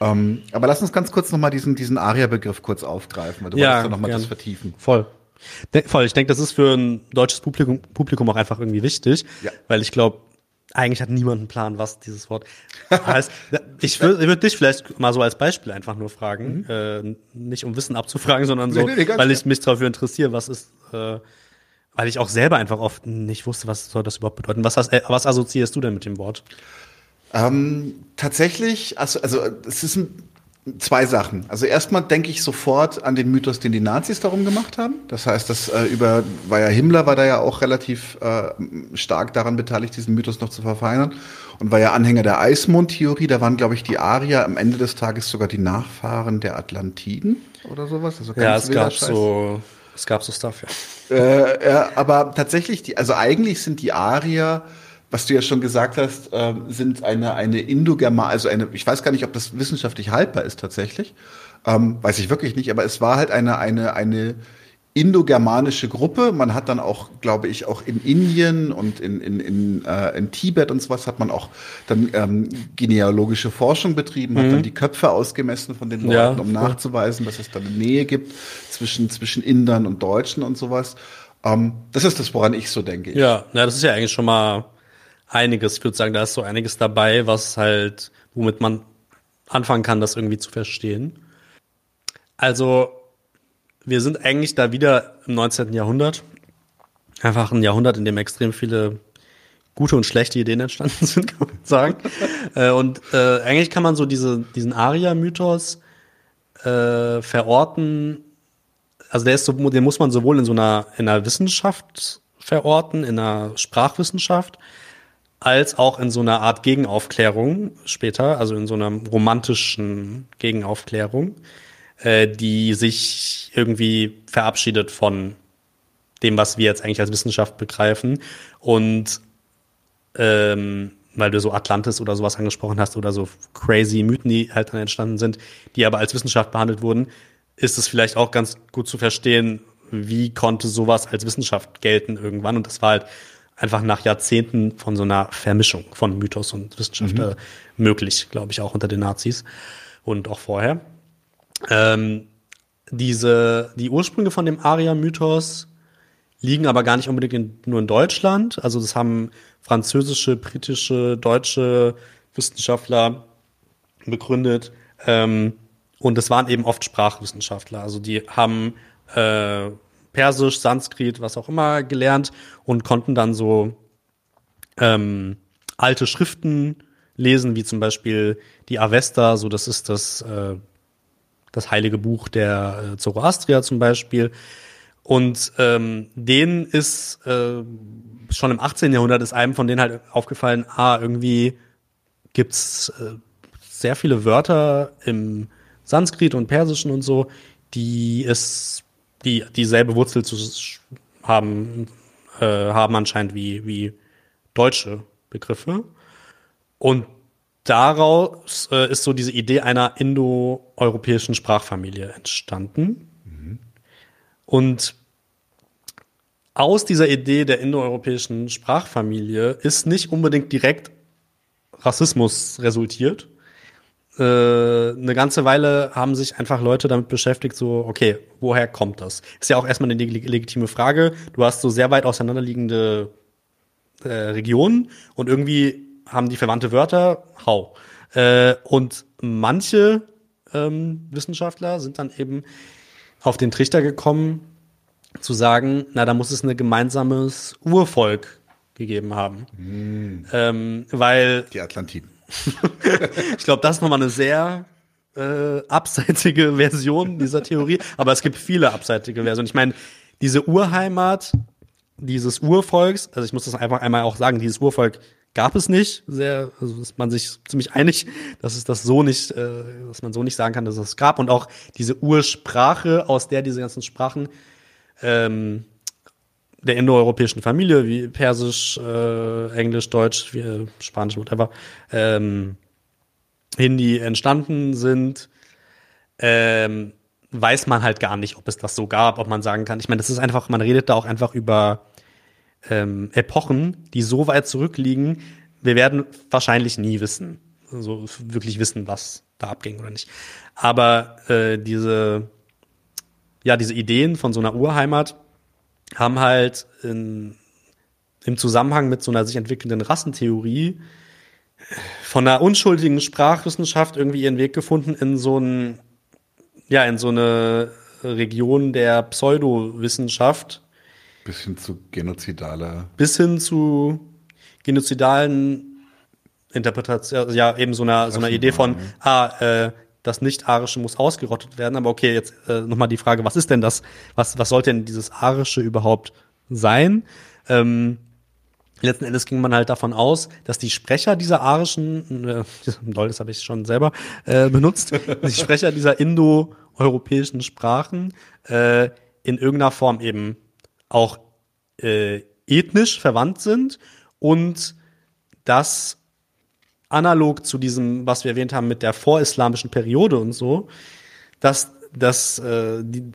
Ähm, aber lass uns ganz kurz noch mal diesen, diesen Aria-Begriff kurz aufgreifen, weil du ja, ja noch mal das vertiefen. Voll. De voll. Ich denke, das ist für ein deutsches Publikum, Publikum auch einfach irgendwie wichtig, ja. weil ich glaube, eigentlich hat niemand einen Plan, was dieses Wort heißt. ich würde würd dich vielleicht mal so als Beispiel einfach nur fragen, mhm. äh, nicht um Wissen abzufragen, sondern so, nee, nee, weil ich mich dafür interessiere, was ist, äh, weil ich auch selber einfach oft nicht wusste, was soll das überhaupt bedeuten. Was, äh, was assoziierst du denn mit dem Wort? Ähm, tatsächlich, also, also es ist ein Zwei Sachen. Also erstmal denke ich sofort an den Mythos, den die Nazis darum gemacht haben. Das heißt, das äh, über war ja Himmler war da ja auch relativ äh, stark daran beteiligt, diesen Mythos noch zu verfeinern und war ja Anhänger der Eismond-Theorie. Da waren, glaube ich, die Arier am Ende des Tages sogar die Nachfahren der Atlantiden oder sowas. Also ja, es gab Scheiß. so es gab so Stuff, ja. Äh, ja. Aber tatsächlich, die, also eigentlich sind die Arier was du ja schon gesagt hast, äh, sind eine, eine Indogerman, also eine, ich weiß gar nicht, ob das wissenschaftlich haltbar ist tatsächlich, ähm, weiß ich wirklich nicht, aber es war halt eine, eine, eine indogermanische Gruppe. Man hat dann auch, glaube ich, auch in Indien und in, in, in, äh, in Tibet und sowas hat man auch dann ähm, genealogische Forschung betrieben, mhm. hat dann die Köpfe ausgemessen von den Leuten, ja, um nachzuweisen, dass es da eine Nähe gibt zwischen, zwischen Indern und Deutschen und sowas. Ähm, das ist das, woran ich so denke. Ja, na, das ist ja eigentlich schon mal einiges. Ich würde sagen, da ist so einiges dabei, was halt, womit man anfangen kann, das irgendwie zu verstehen. Also, wir sind eigentlich da wieder im 19. Jahrhundert. Einfach ein Jahrhundert, in dem extrem viele gute und schlechte Ideen entstanden sind, kann man sagen. äh, und äh, eigentlich kann man so diese, diesen Aria-Mythos äh, verorten. Also der ist so, den muss man sowohl in so einer, in einer Wissenschaft verorten, in einer Sprachwissenschaft, als auch in so einer Art Gegenaufklärung später, also in so einer romantischen Gegenaufklärung, äh, die sich irgendwie verabschiedet von dem, was wir jetzt eigentlich als Wissenschaft begreifen. Und ähm, weil du so Atlantis oder sowas angesprochen hast oder so crazy Mythen, die halt dann entstanden sind, die aber als Wissenschaft behandelt wurden, ist es vielleicht auch ganz gut zu verstehen, wie konnte sowas als Wissenschaft gelten irgendwann. Und das war halt einfach nach Jahrzehnten von so einer Vermischung von Mythos und Wissenschaft äh, möglich, glaube ich, auch unter den Nazis und auch vorher. Ähm, diese, die Ursprünge von dem Aria-Mythos liegen aber gar nicht unbedingt in, nur in Deutschland. Also das haben französische, britische, deutsche Wissenschaftler begründet. Ähm, und es waren eben oft Sprachwissenschaftler. Also die haben äh, Persisch, Sanskrit, was auch immer gelernt und konnten dann so ähm, alte Schriften lesen, wie zum Beispiel die Avesta, so das ist das, äh, das heilige Buch der äh, Zoroastrier zum Beispiel. Und ähm, denen ist äh, schon im 18. Jahrhundert ist einem von denen halt aufgefallen, ah, irgendwie gibt's äh, sehr viele Wörter im Sanskrit und Persischen und so, die es, die dieselbe Wurzel zu haben, äh, haben anscheinend wie, wie deutsche Begriffe. Und daraus äh, ist so diese Idee einer indoeuropäischen Sprachfamilie entstanden. Und aus dieser Idee der indoeuropäischen Sprachfamilie ist nicht unbedingt direkt Rassismus resultiert. Äh, eine ganze Weile haben sich einfach Leute damit beschäftigt, so, okay, woher kommt das? Ist ja auch erstmal eine leg legitime Frage. Du hast so sehr weit auseinanderliegende äh, Regionen und irgendwie haben die verwandte Wörter, hau. Äh, und manche ähm, Wissenschaftler sind dann eben auf den Trichter gekommen, zu sagen, na, da muss es ein gemeinsames Urvolk gegeben haben. Hm. Ähm, weil Die Atlantiden. ich glaube, das ist nochmal eine sehr äh, abseitige Version dieser Theorie, aber es gibt viele abseitige Versionen. Ich meine, diese Urheimat dieses Urvolks, also ich muss das einfach einmal auch sagen, dieses Urvolk gab es nicht. Sehr, also ist man sich ziemlich einig, dass es das so nicht, äh, dass man so nicht sagen kann, dass es es gab. Und auch diese Ursprache, aus der diese ganzen Sprachen ähm, der indoeuropäischen Familie, wie Persisch, äh, Englisch, Deutsch, wie, äh, Spanisch, whatever, ähm, Hindi entstanden sind, ähm, weiß man halt gar nicht, ob es das so gab, ob man sagen kann. Ich meine, das ist einfach, man redet da auch einfach über ähm, Epochen, die so weit zurückliegen. Wir werden wahrscheinlich nie wissen, so wirklich wissen, was da abging oder nicht. Aber äh, diese, ja, diese Ideen von so einer Urheimat haben halt in, im Zusammenhang mit so einer sich entwickelnden Rassentheorie von einer unschuldigen Sprachwissenschaft irgendwie ihren Weg gefunden in so ein, ja, in so eine Region der Pseudowissenschaft Bis hin zu genozidaler. bis hin zu genozidalen Interpretationen, ja, eben so einer, so einer Idee von, ah, äh, das Nicht-Arische muss ausgerottet werden. Aber okay, jetzt äh, nochmal die Frage, was ist denn das? Was, was sollte denn dieses Arische überhaupt sein? Ähm, letzten Endes ging man halt davon aus, dass die Sprecher dieser arischen, äh, das habe ich schon selber äh, benutzt, die Sprecher dieser indo-europäischen Sprachen äh, in irgendeiner Form eben auch äh, ethnisch verwandt sind und dass analog zu diesem, was wir erwähnt haben mit der vorislamischen Periode und so, dass das äh, die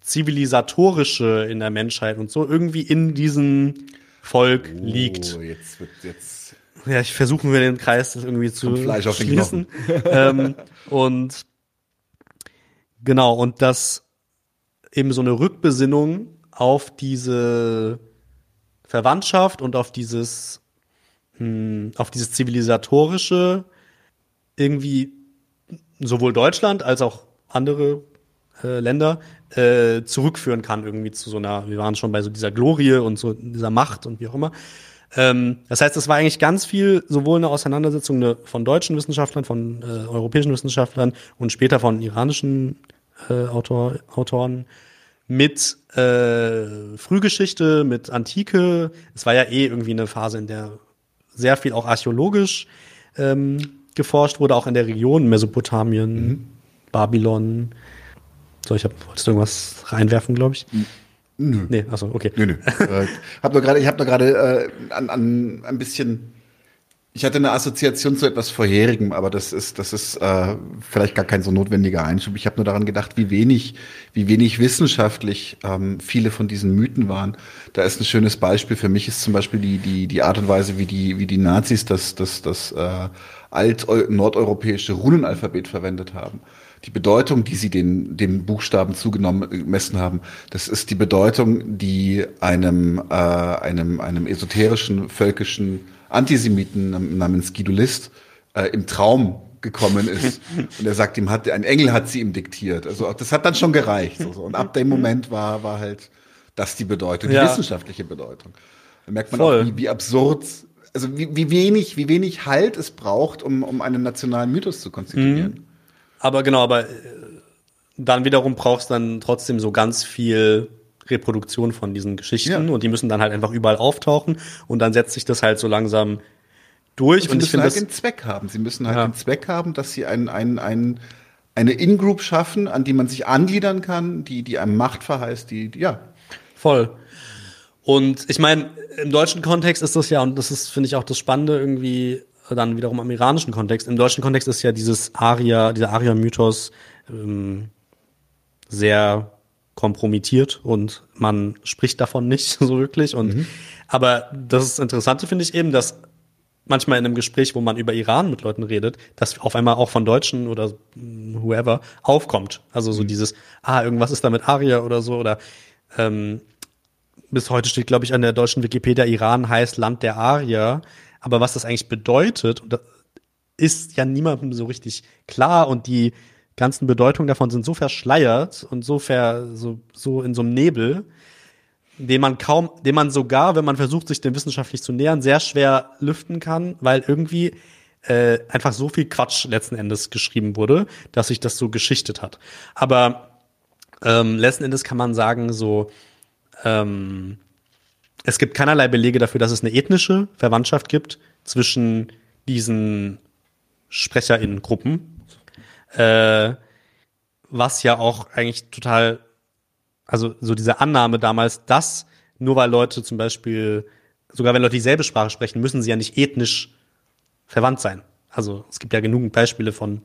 zivilisatorische in der Menschheit und so irgendwie in diesem Volk liegt. Oh, jetzt wird jetzt. Ja, ich versuche mir den Kreis das irgendwie zu Fleisch auf den schließen. ähm, und genau, und das eben so eine Rückbesinnung auf diese Verwandtschaft und auf dieses, hm, auf dieses zivilisatorische irgendwie sowohl Deutschland als auch andere äh, Länder äh, zurückführen kann irgendwie zu so einer, wir waren schon bei so dieser Glorie und so dieser Macht und wie auch immer. Ähm, das heißt, es war eigentlich ganz viel sowohl eine Auseinandersetzung eine, von deutschen Wissenschaftlern, von äh, europäischen Wissenschaftlern und später von iranischen äh, Autor, Autoren mit äh, Frühgeschichte, mit Antike. Es war ja eh irgendwie eine Phase, in der sehr viel auch archäologisch ähm, geforscht wurde, auch in der Region Mesopotamien, Babylon. So, ich hab, wolltest du irgendwas reinwerfen, glaube ich? Nö. Nee, achso, okay. Nö, nö. äh, hab nur gerade, ich habe nur gerade äh, an, an ein bisschen. Ich hatte eine Assoziation zu etwas Vorherigem, aber das ist, das ist äh, vielleicht gar kein so notwendiger Einschub. Ich habe nur daran gedacht, wie wenig, wie wenig wissenschaftlich ähm, viele von diesen Mythen waren. Da ist ein schönes Beispiel für mich ist zum Beispiel die die die Art und Weise, wie die wie die Nazis das das das äh, alt-nordeuropäische Runenalphabet verwendet haben die Bedeutung, die sie den, dem Buchstaben zugenommen gemessen haben, das ist die Bedeutung, die einem, äh, einem, einem esoterischen, völkischen Antisemiten namens Guido List äh, im Traum gekommen ist. Und er sagt, ihm hat, ein Engel hat sie ihm diktiert. Also das hat dann schon gereicht. Also. Und ab dem Moment war, war halt das die Bedeutung, die ja. wissenschaftliche Bedeutung. Da merkt man Voll. auch, wie, wie absurd, also wie, wie wenig, wie wenig Halt es braucht, um, um einen nationalen Mythos zu konstituieren. Mhm. Aber genau, aber äh, dann wiederum brauchst du dann trotzdem so ganz viel Reproduktion von diesen Geschichten ja. und die müssen dann halt einfach überall auftauchen und dann setzt sich das halt so langsam durch. Und, und ich finde halt den Zweck haben. Sie müssen halt ja. den Zweck haben, dass sie ein, ein, ein, eine In-Group schaffen, an die man sich angliedern kann, die, die einem Macht verheißt, die, die ja. Voll. Und ich meine, im deutschen Kontext ist das ja, und das ist, finde ich, auch das Spannende irgendwie dann wiederum im iranischen Kontext. Im deutschen Kontext ist ja dieses Aria, dieser Aria-Mythos ähm, sehr kompromittiert und man spricht davon nicht so wirklich. Und mhm. aber das Interessante finde ich eben, dass manchmal in einem Gespräch, wo man über Iran mit Leuten redet, dass auf einmal auch von Deutschen oder whoever aufkommt. Also so mhm. dieses, ah, irgendwas ist da mit Aria oder so oder ähm, bis heute steht, glaube ich, an der deutschen Wikipedia, Iran heißt Land der Arier. Aber was das eigentlich bedeutet, ist ja niemandem so richtig klar und die ganzen Bedeutungen davon sind so verschleiert und so, ver, so, so in so einem Nebel, den man kaum, den man sogar, wenn man versucht, sich dem wissenschaftlich zu nähern, sehr schwer lüften kann, weil irgendwie äh, einfach so viel Quatsch letzten Endes geschrieben wurde, dass sich das so geschichtet hat. Aber ähm, letzten Endes kann man sagen, so ähm, es gibt keinerlei Belege dafür, dass es eine ethnische Verwandtschaft gibt zwischen diesen SprecherInnen-Gruppen äh, was ja auch eigentlich total, also so diese Annahme damals, dass nur weil Leute zum Beispiel, sogar wenn Leute dieselbe Sprache sprechen, müssen sie ja nicht ethnisch verwandt sein. Also es gibt ja genug Beispiele von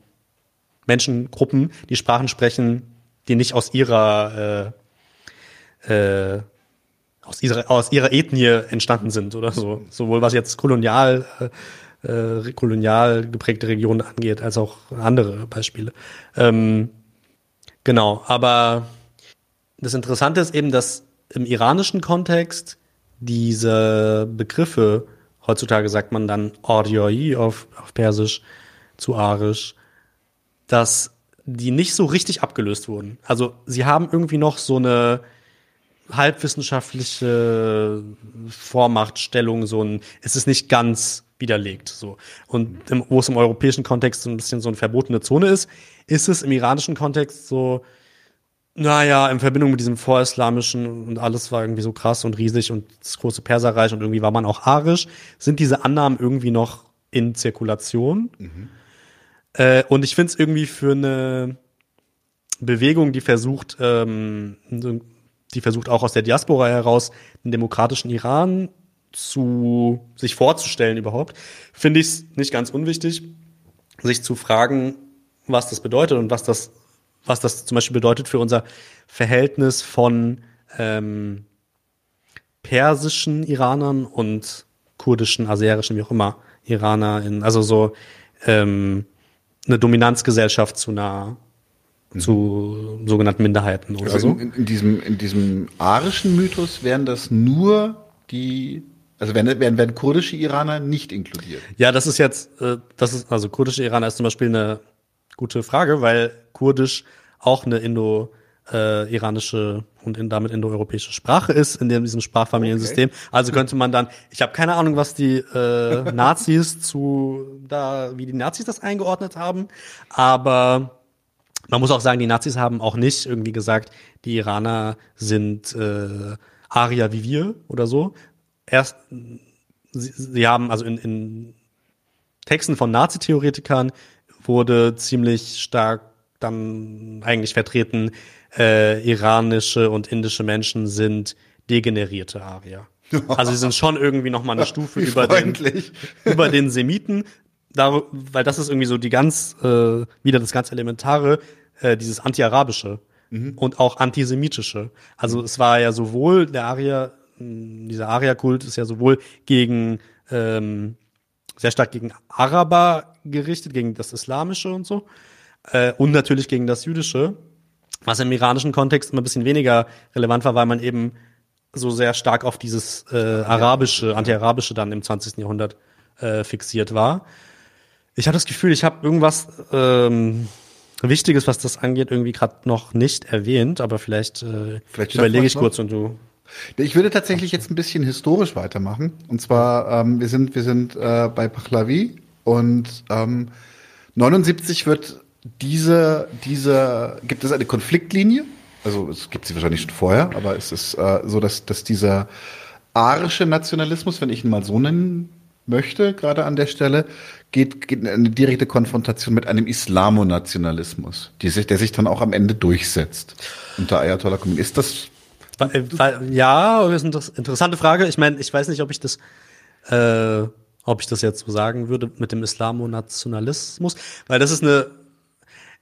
Menschengruppen, die Sprachen sprechen, die nicht aus ihrer äh, äh, aus ihrer, aus ihrer Ethnie entstanden sind oder so. Sowohl was jetzt kolonial äh, kolonial geprägte Regionen angeht, als auch andere Beispiele. Ähm, genau, aber das Interessante ist eben, dass im iranischen Kontext diese Begriffe, heutzutage sagt man dann Ordioi auf, auf Persisch zu Arisch, dass die nicht so richtig abgelöst wurden. Also sie haben irgendwie noch so eine halbwissenschaftliche Vormachtstellung, so ein, es ist nicht ganz widerlegt. So. Und im, wo es im europäischen Kontext so ein bisschen so eine verbotene Zone ist, ist es im iranischen Kontext so, naja, in Verbindung mit diesem vorislamischen und alles war irgendwie so krass und riesig und das große Perserreich und irgendwie war man auch arisch, sind diese Annahmen irgendwie noch in Zirkulation. Mhm. Äh, und ich finde es irgendwie für eine Bewegung, die versucht, ähm, die versucht auch aus der Diaspora heraus einen demokratischen Iran zu sich vorzustellen überhaupt, finde ich es nicht ganz unwichtig, sich zu fragen, was das bedeutet und was das, was das zum Beispiel bedeutet für unser Verhältnis von ähm, persischen Iranern und kurdischen, aserischen, wie auch immer, Iraner in, also so ähm, eine Dominanzgesellschaft zu einer mhm. zu sogenannten Minderheiten oder also so. In, in, diesem, in diesem arischen Mythos wären das nur die also werden, werden, werden kurdische Iraner nicht inkludiert? Ja, das ist jetzt, äh, das ist, also kurdische Iraner ist zum Beispiel eine gute Frage, weil Kurdisch auch eine indo-iranische äh, und in, damit indoeuropäische Sprache ist in dem, diesem Sprachfamiliensystem. Okay. Also könnte man dann, ich habe keine Ahnung, was die äh, Nazis zu da, wie die Nazis das eingeordnet haben, aber man muss auch sagen, die Nazis haben auch nicht irgendwie gesagt, die Iraner sind äh, Arier wie wir oder so, erst, sie, sie haben also in, in Texten von Nazi-Theoretikern wurde ziemlich stark dann eigentlich vertreten, äh, iranische und indische Menschen sind degenerierte Arier. Also sie sind schon irgendwie noch mal eine Stufe über den, über den Semiten, da, weil das ist irgendwie so die ganz, äh, wieder das ganz Elementare, äh, dieses Anti-Arabische mhm. und auch Antisemitische. Also es war ja sowohl der Arier, dieser Arierkult ist ja sowohl gegen ähm, sehr stark gegen Araber gerichtet, gegen das Islamische und so. Äh, und natürlich gegen das Jüdische, was im iranischen Kontext immer ein bisschen weniger relevant war, weil man eben so sehr stark auf dieses äh, arabische, anti-arabische dann im 20. Jahrhundert äh, fixiert war. Ich habe das Gefühl, ich habe irgendwas ähm, Wichtiges, was das angeht, irgendwie gerade noch nicht erwähnt, aber vielleicht, äh, vielleicht überlege ich kurz und du ich würde tatsächlich jetzt ein bisschen historisch weitermachen. Und zwar, ähm, wir sind, wir sind äh, bei Pahlavi und ähm, 79 wird diese, diese, gibt es eine Konfliktlinie? Also es gibt sie wahrscheinlich schon vorher, aber es ist äh, so, dass, dass dieser arische Nationalismus, wenn ich ihn mal so nennen möchte, gerade an der Stelle, geht, geht eine direkte Konfrontation mit einem Islamonationalismus, die sich, der sich dann auch am Ende durchsetzt unter Ayatollah Khomeini. Ist das ja, das ist eine interessante Frage. Ich meine, ich weiß nicht, ob ich das, äh, ob ich das jetzt so sagen würde mit dem Islamonationalismus, weil das ist eine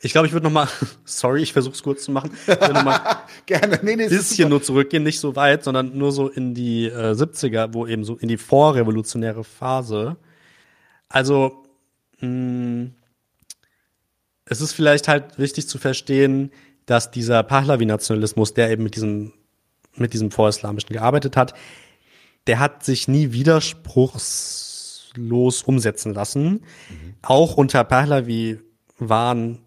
ich glaube, ich würde noch mal, sorry, ich versuche es kurz zu machen, ich noch mal Gerne, nee, nee, bisschen nur zurückgehen, nicht so weit, sondern nur so in die äh, 70er, wo eben so in die vorrevolutionäre Phase. Also mh, mm, es ist vielleicht halt wichtig zu verstehen, dass dieser Pahlavi-Nationalismus, der eben mit diesem mit diesem Vorislamischen gearbeitet hat, der hat sich nie widerspruchslos umsetzen lassen. Mhm. Auch unter Pahlavi waren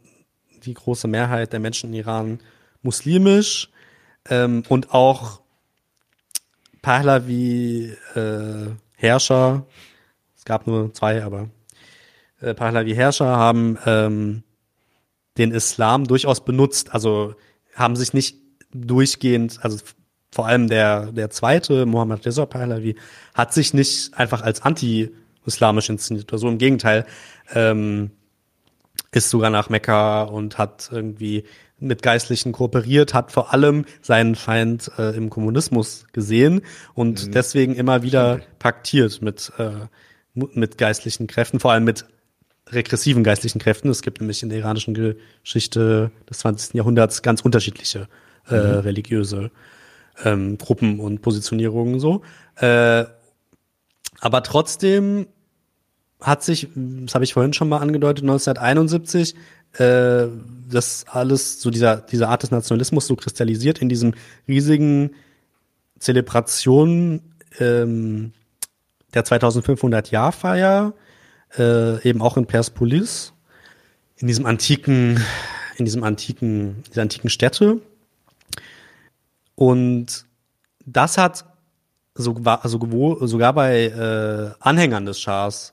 die große Mehrheit der Menschen in Iran muslimisch ähm, und auch Pahlavi äh, Herrscher, es gab nur zwei, aber äh, Pahlavi Herrscher haben ähm, den Islam durchaus benutzt, also haben sich nicht durchgehend, also vor allem der, der zweite, Mohammed Reza Pahlavi, hat sich nicht einfach als anti-islamisch inszeniert oder so. Im Gegenteil, ähm, ist sogar nach Mekka und hat irgendwie mit Geistlichen kooperiert, hat vor allem seinen Feind äh, im Kommunismus gesehen und mhm. deswegen immer wieder paktiert mit, äh, mit geistlichen Kräften, vor allem mit regressiven geistlichen Kräften. Es gibt nämlich in der iranischen Geschichte des 20. Jahrhunderts ganz unterschiedliche äh, mhm. religiöse ähm, Gruppen und Positionierungen so. Äh, aber trotzdem hat sich, das habe ich vorhin schon mal angedeutet, 1971 äh, das alles, so dieser, diese Art des Nationalismus so kristallisiert in diesem riesigen Zelebration ähm, der 2500-Jahr-Feier, äh, eben auch in Persepolis, in diesem antiken, in diesem antiken, dieser antiken Städte. Und das hat sogar, also sogar bei äh, Anhängern des Schahs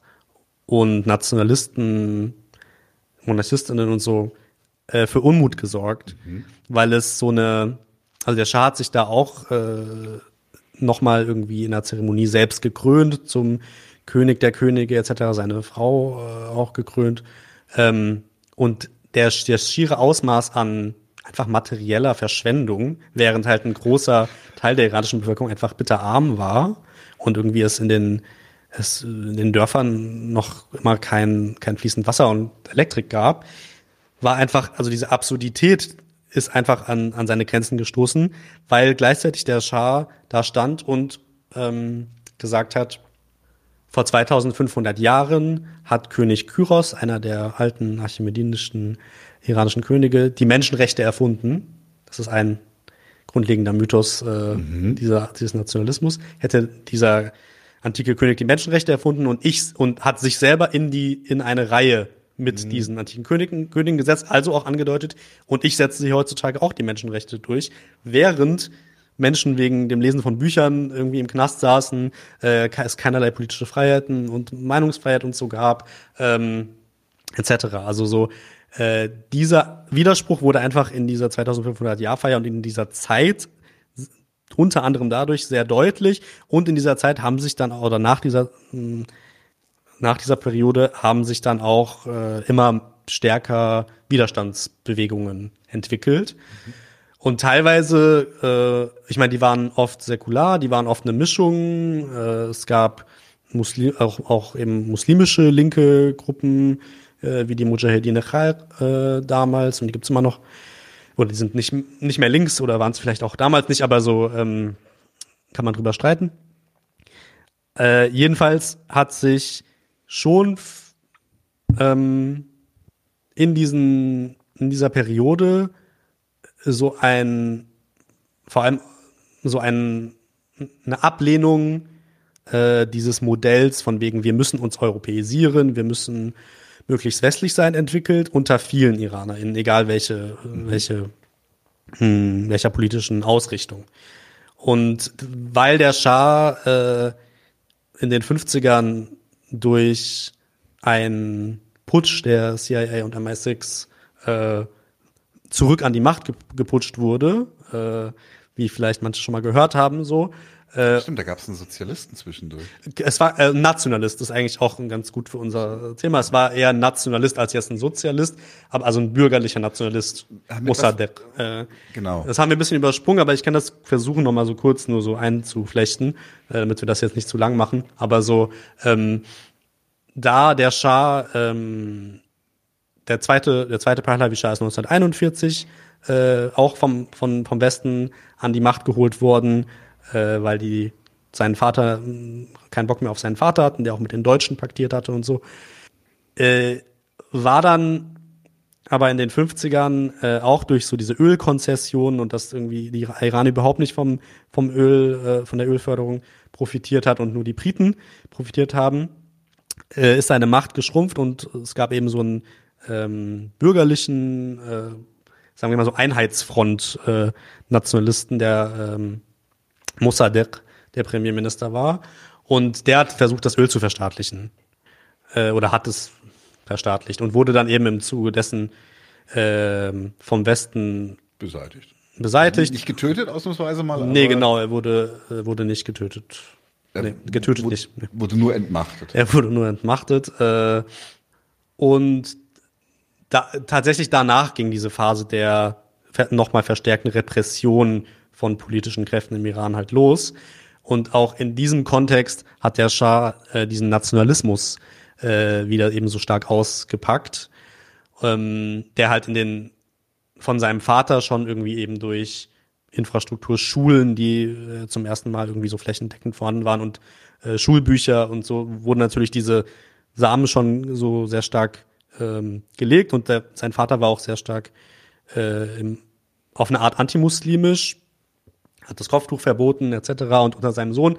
und Nationalisten, Monarchistinnen und so äh, für Unmut gesorgt, mhm. weil es so eine, also der Schah hat sich da auch äh, nochmal irgendwie in der Zeremonie selbst gekrönt zum König der Könige etc., seine Frau äh, auch gekrönt. Ähm, und der, der schiere Ausmaß an einfach materieller Verschwendung, während halt ein großer Teil der iranischen Bevölkerung einfach bitterarm war und irgendwie es in den es in den Dörfern noch immer kein, kein fließend Wasser und Elektrik gab, war einfach, also diese Absurdität ist einfach an, an seine Grenzen gestoßen, weil gleichzeitig der Schah da stand und ähm, gesagt hat, vor 2500 Jahren hat König Kyros, einer der alten archimedinischen iranischen Könige, die Menschenrechte erfunden. Das ist ein grundlegender Mythos äh, mhm. dieser, dieses Nationalismus. Hätte dieser antike König die Menschenrechte erfunden und ich und hat sich selber in die in eine Reihe mit mhm. diesen antiken Königen, Königen gesetzt, also auch angedeutet und ich setze sich heutzutage auch die Menschenrechte durch, während Menschen wegen dem Lesen von Büchern irgendwie im Knast saßen, äh, es keinerlei politische Freiheiten und Meinungsfreiheit und so gab, ähm, etc. Also so äh, dieser Widerspruch wurde einfach in dieser 2500 Jahr Feier und in dieser Zeit unter anderem dadurch sehr deutlich. Und in dieser Zeit haben sich dann, oder nach dieser, hm, nach dieser Periode haben sich dann auch äh, immer stärker Widerstandsbewegungen entwickelt. Mhm. Und teilweise, äh, ich meine, die waren oft säkular, die waren oft eine Mischung. Äh, es gab Muslim, auch, auch eben muslimische linke Gruppen, äh, wie die Mujahedin Khair äh, damals, und die gibt's immer noch. Oder die sind nicht, nicht mehr links oder waren es vielleicht auch damals nicht, aber so ähm, kann man drüber streiten. Äh, jedenfalls hat sich schon ähm, in diesen in dieser Periode so ein vor allem so ein eine Ablehnung äh, dieses Modells von wegen wir müssen uns europäisieren, wir müssen möglichst westlich sein entwickelt unter vielen IranerInnen, egal welche welche hm, welcher politischen Ausrichtung. Und weil der Schah äh, in den 50ern durch einen Putsch der CIA und MI6 äh, zurück an die Macht ge geputscht wurde, äh, wie vielleicht manche schon mal gehört haben, so, äh, Stimmt, da gab es einen Sozialisten zwischendurch. Es war äh, Nationalist, das ist eigentlich auch ganz gut für unser Thema. Es war eher ein Nationalist als jetzt ein Sozialist, aber also ein bürgerlicher Nationalist. Mossadegh. Äh, genau. Das haben wir ein bisschen übersprungen, aber ich kann das versuchen, noch mal so kurz nur so einzuflechten, äh, damit wir das jetzt nicht zu lang machen. Aber so, ähm, da der Schah, ähm, der zweite, der zweite Pahlavi Schah ist 1941, äh, auch vom, vom, vom Westen an die Macht geholt worden äh, weil die seinen Vater hm, keinen Bock mehr auf seinen Vater hatten, der auch mit den Deutschen paktiert hatte und so. Äh, war dann aber in den 50ern äh, auch durch so diese Ölkonzessionen und dass irgendwie die Iran überhaupt nicht vom, vom Öl, äh, von der Ölförderung profitiert hat und nur die Briten profitiert haben, äh, ist seine Macht geschrumpft und es gab eben so einen ähm, bürgerlichen, äh, sagen wir mal so Einheitsfront äh, der ähm, Mossadegh der Premierminister war. Und der hat versucht, das Öl zu verstaatlichen. Äh, oder hat es verstaatlicht und wurde dann eben im Zuge dessen äh, vom Westen beseitigt. Beseitigt. Nicht getötet, ausnahmsweise mal? Nee, genau, er wurde, wurde nicht getötet. Nee, getötet wurde, nicht. Wurde nur entmachtet. Er wurde nur entmachtet. Äh, und da, tatsächlich danach ging diese Phase der nochmal verstärkten Repression von politischen Kräften im Iran halt los. Und auch in diesem Kontext hat der Schah äh, diesen Nationalismus äh, wieder eben so stark ausgepackt, ähm, der halt in den von seinem Vater schon irgendwie eben durch Infrastrukturschulen, die äh, zum ersten Mal irgendwie so flächendeckend vorhanden waren und äh, Schulbücher und so wurden natürlich diese Samen schon so sehr stark ähm, gelegt und der, sein Vater war auch sehr stark äh, im, auf eine Art antimuslimisch, hat das Kopftuch verboten etc. Und unter seinem Sohn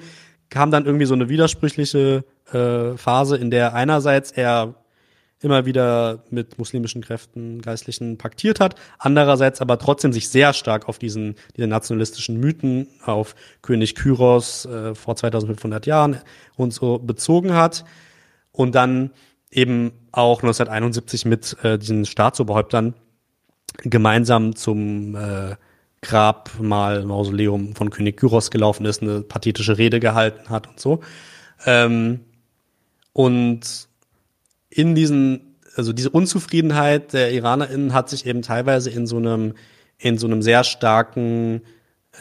kam dann irgendwie so eine widersprüchliche äh, Phase, in der einerseits er immer wieder mit muslimischen Kräften, Geistlichen paktiert hat, andererseits aber trotzdem sich sehr stark auf diesen, diese nationalistischen Mythen, auf König Kyros äh, vor 2500 Jahren und so bezogen hat und dann eben auch 1971 mit äh, diesen Staatsoberhäuptern gemeinsam zum äh, Grabmal, Mausoleum von König Kyros gelaufen ist, eine pathetische Rede gehalten hat und so. Ähm, und in diesen, also diese Unzufriedenheit der IranerInnen hat sich eben teilweise in so einem, in so einem sehr starken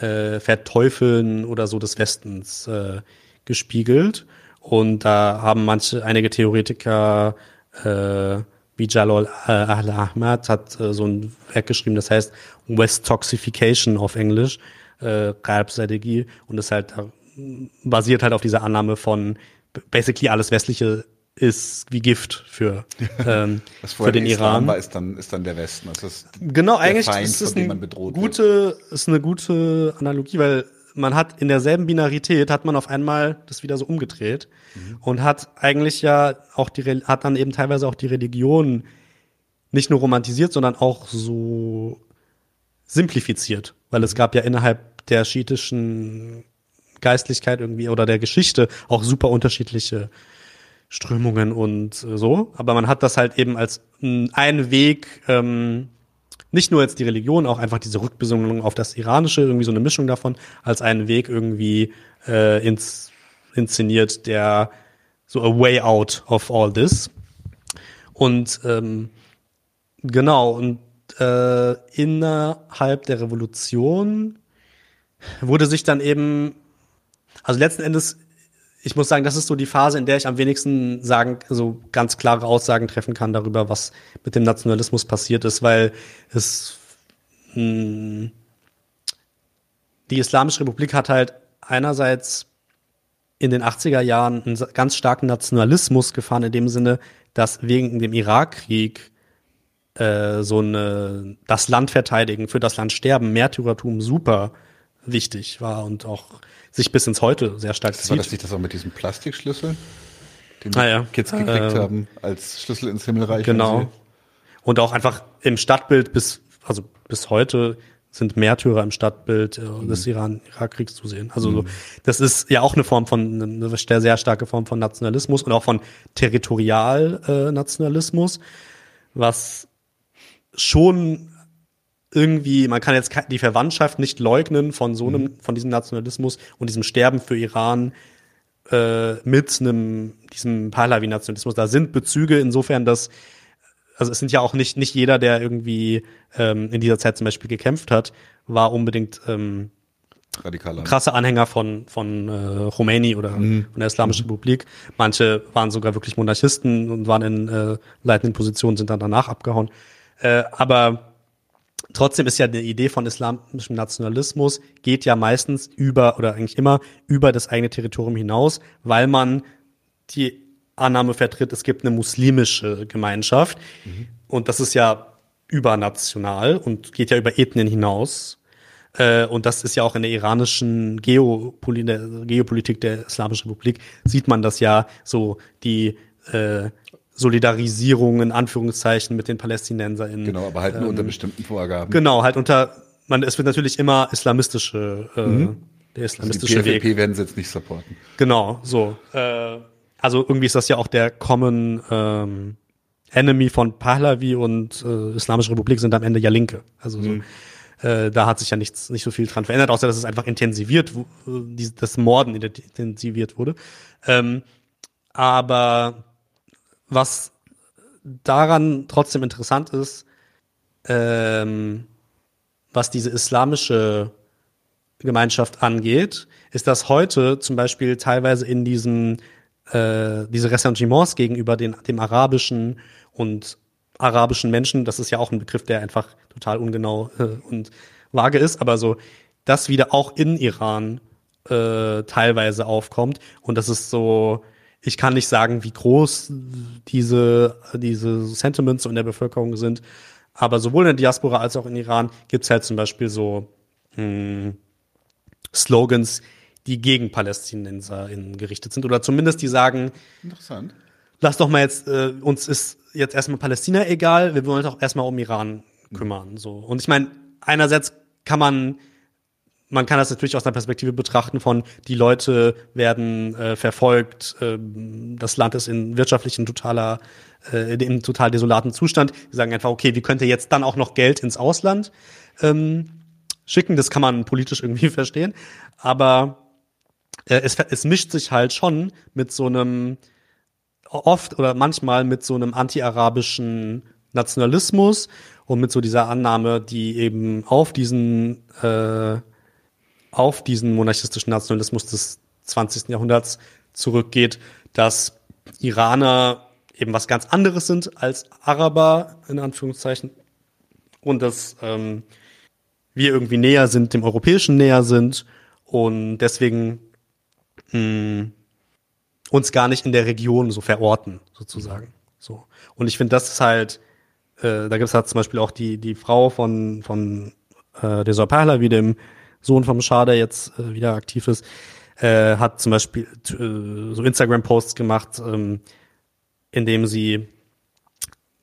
äh, Verteufeln oder so des Westens äh, gespiegelt. Und da haben manche, einige Theoretiker äh, wie Jalal äh, Al-Ahmad hat äh, so ein Werk geschrieben, das heißt West Toxification auf Englisch, äh, und das halt äh, basiert halt auf dieser Annahme von basically alles Westliche ist wie Gift für, ähm, für den Iran. War, ist dann ist dann der Westen. Das ist genau, eigentlich Feind, ist es eine gute, ist eine gute Analogie, weil man hat in derselben Binarität hat man auf einmal das wieder so umgedreht mhm. und hat eigentlich ja auch die hat dann eben teilweise auch die Religion nicht nur romantisiert, sondern auch so simplifiziert, weil es gab ja innerhalb der schiitischen Geistlichkeit irgendwie oder der Geschichte auch super unterschiedliche Strömungen und so, aber man hat das halt eben als einen Weg ähm, nicht nur jetzt die Religion, auch einfach diese Rückbesinnung auf das Iranische, irgendwie so eine Mischung davon, als einen Weg irgendwie äh, ins, inszeniert, der so a way out of all this. Und ähm, genau, und äh, innerhalb der Revolution wurde sich dann eben, also letzten Endes, ich muss sagen, das ist so die Phase, in der ich am wenigsten sagen, so ganz klare Aussagen treffen kann darüber, was mit dem Nationalismus passiert ist, weil es mh, die Islamische Republik hat halt einerseits in den 80er Jahren einen ganz starken Nationalismus gefahren, in dem Sinne, dass wegen dem Irakkrieg äh, so eine das Land verteidigen, für das Land sterben, Märtyrertum super wichtig war und auch sich bis ins Heute sehr stark zieht. War das nicht das auch mit diesem Plastikschlüssel, den ah, ja. Kids gekriegt äh, haben als Schlüssel ins Himmelreich? Genau. Und auch einfach im Stadtbild bis, also bis heute sind Märtyrer im Stadtbild äh, mhm. des Iran-Irak-Kriegs zu sehen. Also mhm. das ist ja auch eine Form von, eine sehr starke Form von Nationalismus und auch von Territorialnationalismus, äh, was schon irgendwie, man kann jetzt die Verwandtschaft nicht leugnen von so einem, mhm. von diesem Nationalismus und diesem Sterben für Iran äh, mit einem, diesem Pahlavi-Nationalismus. Da sind Bezüge insofern, dass also es sind ja auch nicht, nicht jeder, der irgendwie ähm, in dieser Zeit zum Beispiel gekämpft hat, war unbedingt ähm, Radikaler. krasse Anhänger von, von äh, Khomeini oder mhm. von der Islamischen mhm. Republik. Manche waren sogar wirklich Monarchisten und waren in äh, leitenden Positionen, sind dann danach abgehauen. Äh, aber trotzdem ist ja die Idee von islamischem Nationalismus geht ja meistens über oder eigentlich immer über das eigene Territorium hinaus, weil man die Annahme vertritt, es gibt eine muslimische Gemeinschaft. Mhm. Und das ist ja übernational und geht ja über Ethnien hinaus. Äh, und das ist ja auch in der iranischen Geopoli der Geopolitik der Islamischen Republik, sieht man das ja so, die äh, Solidarisierung in Anführungszeichen mit den PalästinenserInnen. Genau, aber halt nur ähm, unter bestimmten Vorgaben. Genau, halt unter, man, es wird natürlich immer islamistische, äh, mhm. der islamistische also die PFLP Weg. werden sie jetzt nicht supporten. Genau, so. Äh, also irgendwie ist das ja auch der Common ähm, Enemy von Pahlavi und äh, Islamische Republik sind am Ende ja Linke. Also mhm. so, äh, da hat sich ja nichts, nicht so viel dran verändert, außer dass es einfach intensiviert, wo, die, das Morden intensiviert wurde. Ähm, aber was daran trotzdem interessant ist, ähm, was diese islamische Gemeinschaft angeht, ist, dass heute zum Beispiel teilweise in diesen äh, diese Ressentiments gegenüber den, dem arabischen und arabischen Menschen, das ist ja auch ein Begriff, der einfach total ungenau äh, und vage ist, aber so, das wieder auch in Iran äh, teilweise aufkommt. Und das ist so, ich kann nicht sagen, wie groß diese, diese Sentiments in der Bevölkerung sind, aber sowohl in der Diaspora als auch in Iran gibt es halt zum Beispiel so mh, hm, Slogans, die gegen PalästinenserInnen gerichtet sind. Oder zumindest die sagen, Interessant. lass doch mal jetzt, äh, uns ist jetzt erstmal Palästina egal, wir wollen uns auch erstmal um Iran kümmern. So. Und ich meine, einerseits kann man, man kann das natürlich aus einer Perspektive betrachten von, die Leute werden äh, verfolgt, äh, das Land ist in wirtschaftlichen totaler, äh, im total desolaten Zustand. Die sagen einfach, okay, wie könnte jetzt dann auch noch Geld ins Ausland ähm, schicken? Das kann man politisch irgendwie verstehen. Aber äh, es, es mischt sich halt schon mit so einem, oft oder manchmal mit so einem anti-arabischen Nationalismus und mit so dieser Annahme, die eben auf diesen, äh, auf diesen monarchistischen Nationalismus des 20. Jahrhunderts zurückgeht, dass Iraner eben was ganz anderes sind als Araber, in Anführungszeichen, und dass ähm, wir irgendwie näher sind, dem Europäischen näher sind und deswegen mh, uns gar nicht in der Region so verorten, sozusagen. So. Und ich finde, das ist halt, äh, da gibt es halt zum Beispiel auch die, die Frau von, von äh, Desor wie dem Sohn vom Schah, der jetzt äh, wieder aktiv ist, äh, hat zum Beispiel äh, so Instagram-Posts gemacht, ähm, in dem sie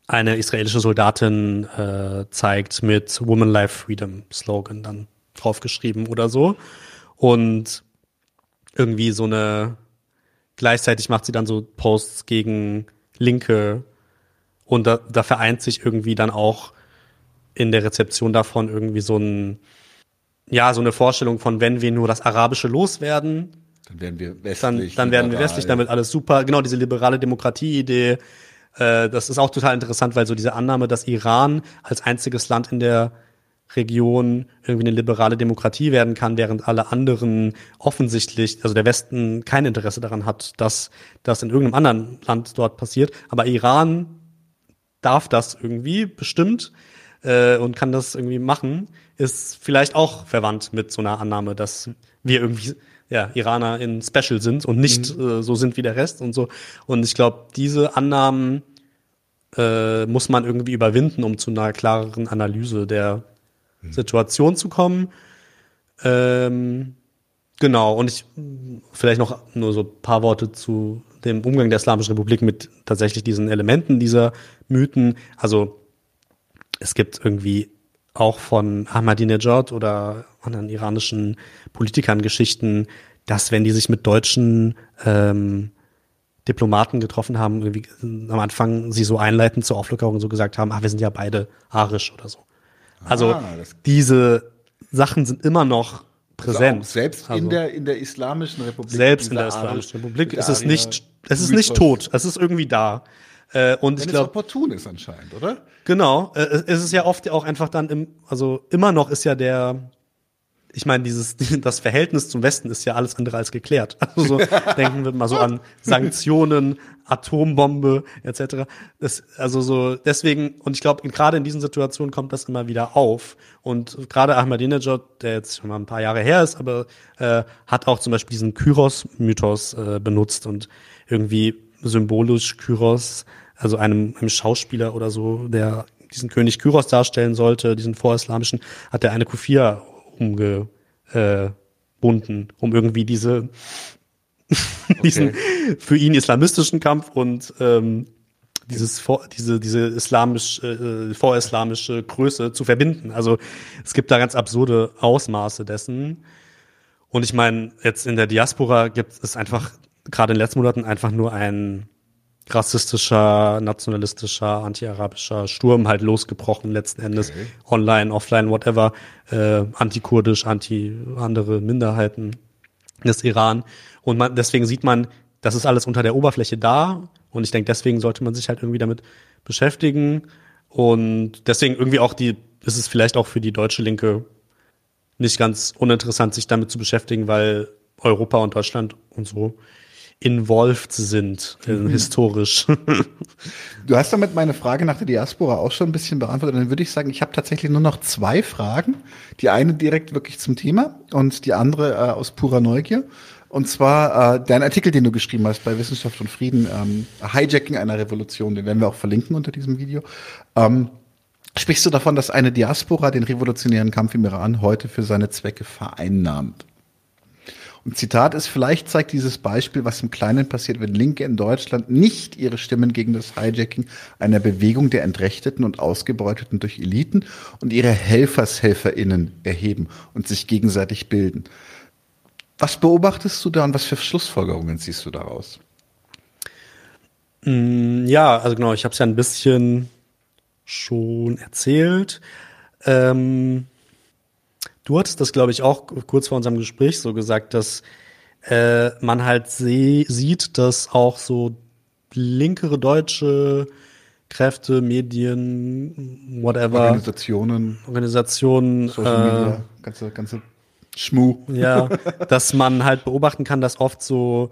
eine israelische Soldatin äh, zeigt mit Woman Life Freedom Slogan dann draufgeschrieben oder so. Und irgendwie so eine, gleichzeitig macht sie dann so Posts gegen Linke und da, da vereint sich irgendwie dann auch in der Rezeption davon irgendwie so ein, ja, so eine Vorstellung von, wenn wir nur das Arabische loswerden, dann werden wir westlich. Dann, dann werden wir westlich, dann wird alles super. Genau, diese liberale Demokratie-Idee, äh, das ist auch total interessant, weil so diese Annahme, dass Iran als einziges Land in der Region irgendwie eine liberale Demokratie werden kann, während alle anderen offensichtlich, also der Westen kein Interesse daran hat, dass das in irgendeinem anderen Land dort passiert. Aber Iran darf das irgendwie bestimmt äh, und kann das irgendwie machen, ist vielleicht auch verwandt mit so einer Annahme, dass wir irgendwie ja, Iraner in Special sind und nicht mhm. äh, so sind wie der Rest und so. Und ich glaube, diese Annahmen äh, muss man irgendwie überwinden, um zu einer klareren Analyse der mhm. Situation zu kommen. Ähm, genau, und ich vielleicht noch nur so ein paar Worte zu dem Umgang der Islamischen Republik mit tatsächlich diesen Elementen dieser Mythen. Also es gibt irgendwie auch von Ahmadinejad oder anderen iranischen Politikern Geschichten, dass wenn die sich mit deutschen ähm, Diplomaten getroffen haben, irgendwie am Anfang sie so einleitend zur Auflockerung so gesagt haben, ah, wir sind ja beide arisch oder so. Also ah, diese Sachen sind immer noch präsent. Also selbst also, in der in der islamischen Republik. Selbst in der islamischen Republik ist es nicht es ist nicht tot, es ist irgendwie da. Äh, und Wenn ich glaube, opportun ist anscheinend, oder? Genau, äh, es ist ja oft auch einfach dann im, also immer noch ist ja der, ich meine, dieses, das Verhältnis zum Westen ist ja alles andere als geklärt. Also so, denken wir mal so an Sanktionen, Atombombe etc. Das, also so deswegen und ich glaube gerade in diesen Situationen kommt das immer wieder auf und gerade Ahmadinejad, der jetzt schon mal ein paar Jahre her ist, aber äh, hat auch zum Beispiel diesen Kyros-Mythos äh, benutzt und irgendwie symbolisch Kyros, also einem, einem Schauspieler oder so, der diesen König Kyros darstellen sollte, diesen vorislamischen, hat er eine Kufia umgebunden, äh, um irgendwie diese diesen okay. für ihn islamistischen Kampf und ähm, dieses vor, diese diese islamisch äh, vorislamische Größe zu verbinden. Also es gibt da ganz absurde Ausmaße dessen. Und ich meine, jetzt in der Diaspora gibt es einfach gerade in den letzten Monaten einfach nur ein rassistischer, nationalistischer, anti-arabischer Sturm halt losgebrochen letzten Endes. Okay. Online, offline, whatever. Äh, anti-kurdisch, anti-andere Minderheiten des Iran. Und man, deswegen sieht man, das ist alles unter der Oberfläche da. Und ich denke, deswegen sollte man sich halt irgendwie damit beschäftigen. Und deswegen irgendwie auch die, ist es vielleicht auch für die deutsche Linke nicht ganz uninteressant, sich damit zu beschäftigen, weil Europa und Deutschland und so involved sind, äh, mhm. historisch. du hast damit meine Frage nach der Diaspora auch schon ein bisschen beantwortet. Dann würde ich sagen, ich habe tatsächlich nur noch zwei Fragen. Die eine direkt wirklich zum Thema und die andere äh, aus purer Neugier. Und zwar äh, dein Artikel, den du geschrieben hast bei Wissenschaft und Frieden, ähm, Hijacking einer Revolution, den werden wir auch verlinken unter diesem Video. Ähm, sprichst du davon, dass eine Diaspora den revolutionären Kampf im Iran heute für seine Zwecke vereinnahmt? Und Zitat ist, vielleicht zeigt dieses Beispiel, was im Kleinen passiert, wenn Linke in Deutschland nicht ihre Stimmen gegen das Hijacking einer Bewegung der Entrechteten und Ausgebeuteten durch Eliten und ihre HelfershelferInnen erheben und sich gegenseitig bilden. Was beobachtest du da und was für Schlussfolgerungen ziehst du daraus? Mm, ja, also genau, ich habe es ja ein bisschen schon erzählt. Ähm Du hattest das, glaube ich, auch kurz vor unserem Gespräch so gesagt, dass äh, man halt sieht, dass auch so linkere deutsche Kräfte, Medien, whatever. Organisationen. Organisationen. Social Media, äh, ganze, ganze Schmu. Ja, dass man halt beobachten kann, dass oft so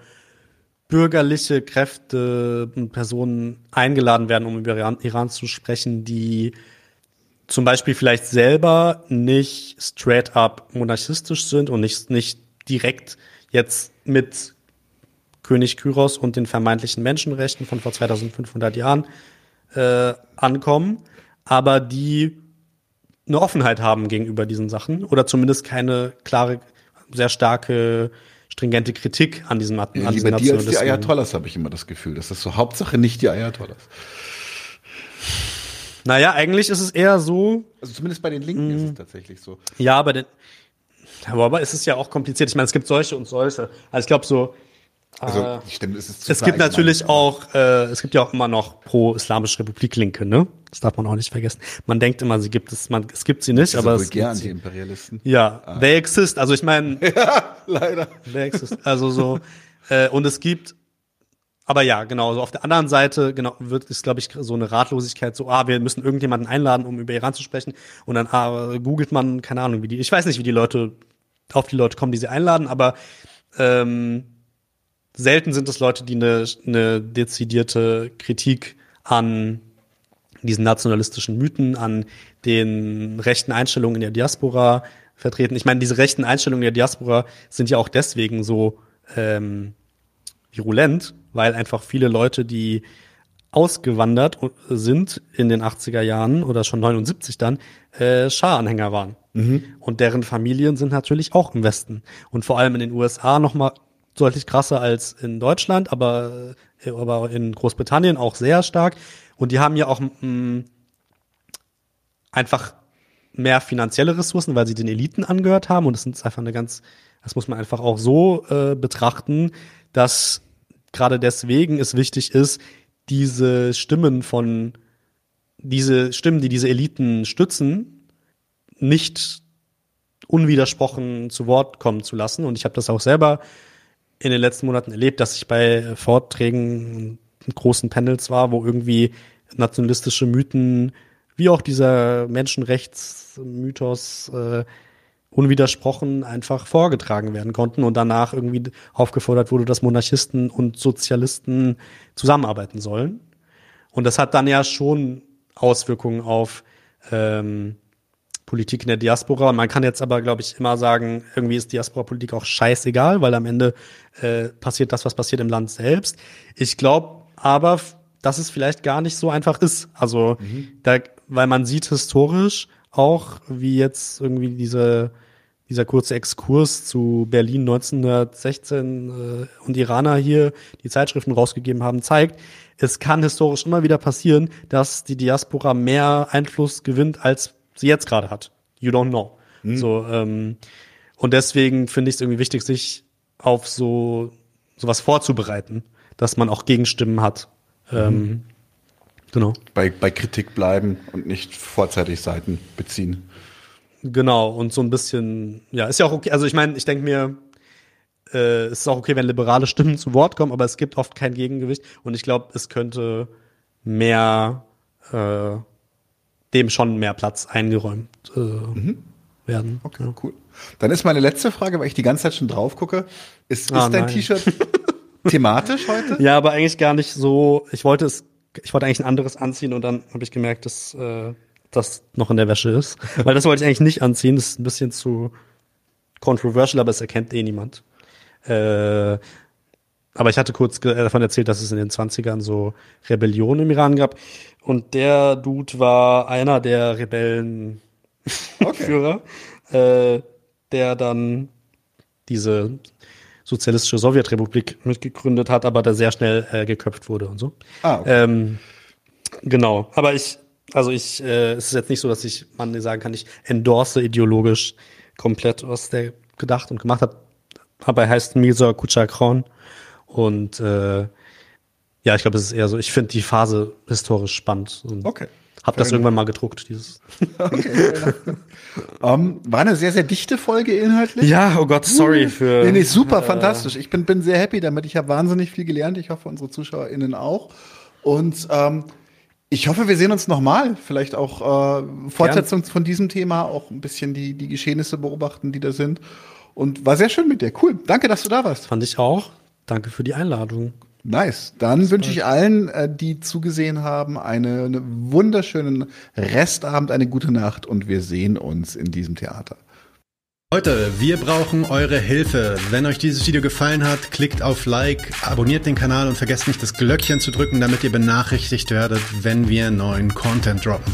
bürgerliche Kräfte und Personen eingeladen werden, um über Iran, Iran zu sprechen, die zum Beispiel vielleicht selber nicht straight up monarchistisch sind und nicht, nicht direkt jetzt mit König Kyros und den vermeintlichen Menschenrechten von vor 2500 Jahren äh, ankommen, aber die eine Offenheit haben gegenüber diesen Sachen oder zumindest keine klare, sehr starke, stringente Kritik an diesem an ja, Lieber die als die Ayatollahs habe ich immer das Gefühl. Das ist so Hauptsache nicht die Ayatollahs. Naja, eigentlich ist es eher so. Also zumindest bei den Linken ist es mm. tatsächlich so. Ja, aber, den, aber es ist ja auch kompliziert. Ich meine, es gibt solche und solche. Also ich glaube so. Also, äh, stimmt, es ist Es gibt natürlich auch, äh, es gibt ja auch immer noch pro-islamische Republik-Linke, ne? Das darf man auch nicht vergessen. Man denkt immer, sie gibt es, man, es gibt sie nicht, aber es gibt sie. Imperialisten. Ja, ah. they exist. Also ich meine, ja, leider. They exist. Also so, äh, und es gibt aber ja, genau, so auf der anderen Seite, genau, wird, ist, glaube ich, so eine Ratlosigkeit, so, ah, wir müssen irgendjemanden einladen, um über Iran zu sprechen. Und dann ah, googelt man, keine Ahnung, wie die, ich weiß nicht, wie die Leute auf die Leute kommen, die sie einladen, aber ähm, selten sind es Leute, die eine, eine dezidierte Kritik an diesen nationalistischen Mythen, an den rechten Einstellungen in der Diaspora vertreten. Ich meine, diese rechten Einstellungen in der Diaspora sind ja auch deswegen so ähm, virulent, weil einfach viele Leute, die ausgewandert sind in den 80er Jahren oder schon 79 dann, äh, Schah-Anhänger waren. Mhm. Und deren Familien sind natürlich auch im Westen. Und vor allem in den USA noch mal deutlich krasser als in Deutschland, aber, äh, aber in Großbritannien auch sehr stark. Und die haben ja auch mh, mm, einfach mehr finanzielle Ressourcen, weil sie den Eliten angehört haben. Und das ist einfach eine ganz, das muss man einfach auch so äh, betrachten, dass gerade deswegen es wichtig ist, diese Stimmen von, diese Stimmen, die diese Eliten stützen, nicht unwidersprochen zu Wort kommen zu lassen. Und ich habe das auch selber in den letzten Monaten erlebt, dass ich bei Vorträgen und großen Panels war, wo irgendwie nationalistische Mythen wie auch dieser Menschenrechtsmythos äh, unwidersprochen einfach vorgetragen werden konnten und danach irgendwie aufgefordert wurde, dass Monarchisten und Sozialisten zusammenarbeiten sollen. Und das hat dann ja schon Auswirkungen auf ähm, Politik in der Diaspora. Man kann jetzt aber, glaube ich, immer sagen, irgendwie ist Diaspora-Politik auch scheißegal, weil am Ende äh, passiert das, was passiert im Land selbst. Ich glaube aber, dass es vielleicht gar nicht so einfach ist. Also, mhm. da, weil man sieht historisch auch, wie jetzt irgendwie diese dieser kurze Exkurs zu Berlin 1916 äh, und Iraner hier die Zeitschriften rausgegeben haben, zeigt, es kann historisch immer wieder passieren, dass die Diaspora mehr Einfluss gewinnt, als sie jetzt gerade hat. You don't know. Mhm. So, ähm, und deswegen finde ich es irgendwie wichtig, sich auf so sowas vorzubereiten, dass man auch Gegenstimmen hat. Mhm. Ähm, genau. Bei, bei Kritik bleiben und nicht vorzeitig Seiten beziehen. Genau, und so ein bisschen, ja, ist ja auch okay. Also ich meine, ich denke mir, äh, es ist auch okay, wenn liberale Stimmen zu Wort kommen, aber es gibt oft kein Gegengewicht. Und ich glaube, es könnte mehr äh, dem schon mehr Platz eingeräumt äh, mhm. werden. Okay, ja. cool. Dann ist meine letzte Frage, weil ich die ganze Zeit schon drauf gucke. Ist, ah, ist dein T-Shirt thematisch heute? Ja, aber eigentlich gar nicht so. Ich wollte es, ich wollte eigentlich ein anderes anziehen und dann habe ich gemerkt, dass äh, das noch in der Wäsche ist. Weil das wollte ich eigentlich nicht anziehen. Das ist ein bisschen zu controversial, aber es erkennt eh niemand. Äh, aber ich hatte kurz davon erzählt, dass es in den 20ern so Rebellionen im Iran gab. Und der Dude war einer der Rebellenführer, okay. äh, der dann diese sozialistische Sowjetrepublik mitgegründet hat, aber der sehr schnell äh, geköpft wurde und so. Ah, okay. ähm, genau. Aber ich also ich, äh, es ist jetzt nicht so, dass ich man sagen kann, ich endorse ideologisch komplett, was der gedacht und gemacht hat. Aber er heißt Mirza Kuchakron und äh, ja, ich glaube, es ist eher so, ich finde die Phase historisch spannend. okay. Hab das irgendwann mal gedruckt, dieses. Okay, um, ähm, war eine sehr, sehr dichte Folge inhaltlich. Ja, oh Gott, sorry für. Nee, nee, super, äh, fantastisch. Ich bin, bin sehr happy damit. Ich habe wahnsinnig viel gelernt. Ich hoffe, unsere ZuschauerInnen auch. Und ähm, ich hoffe, wir sehen uns nochmal. Vielleicht auch äh, Fortsetzung Gern. von diesem Thema, auch ein bisschen die, die Geschehnisse beobachten, die da sind. Und war sehr schön mit dir. Cool. Danke, dass du da warst. Fand ich auch. Danke für die Einladung. Nice. Dann wünsche ich allen, äh, die zugesehen haben, eine, eine wunderschönen Restabend, eine gute Nacht und wir sehen uns in diesem Theater. Leute, wir brauchen eure Hilfe. Wenn euch dieses Video gefallen hat, klickt auf Like, abonniert den Kanal und vergesst nicht das Glöckchen zu drücken, damit ihr benachrichtigt werdet, wenn wir neuen Content droppen.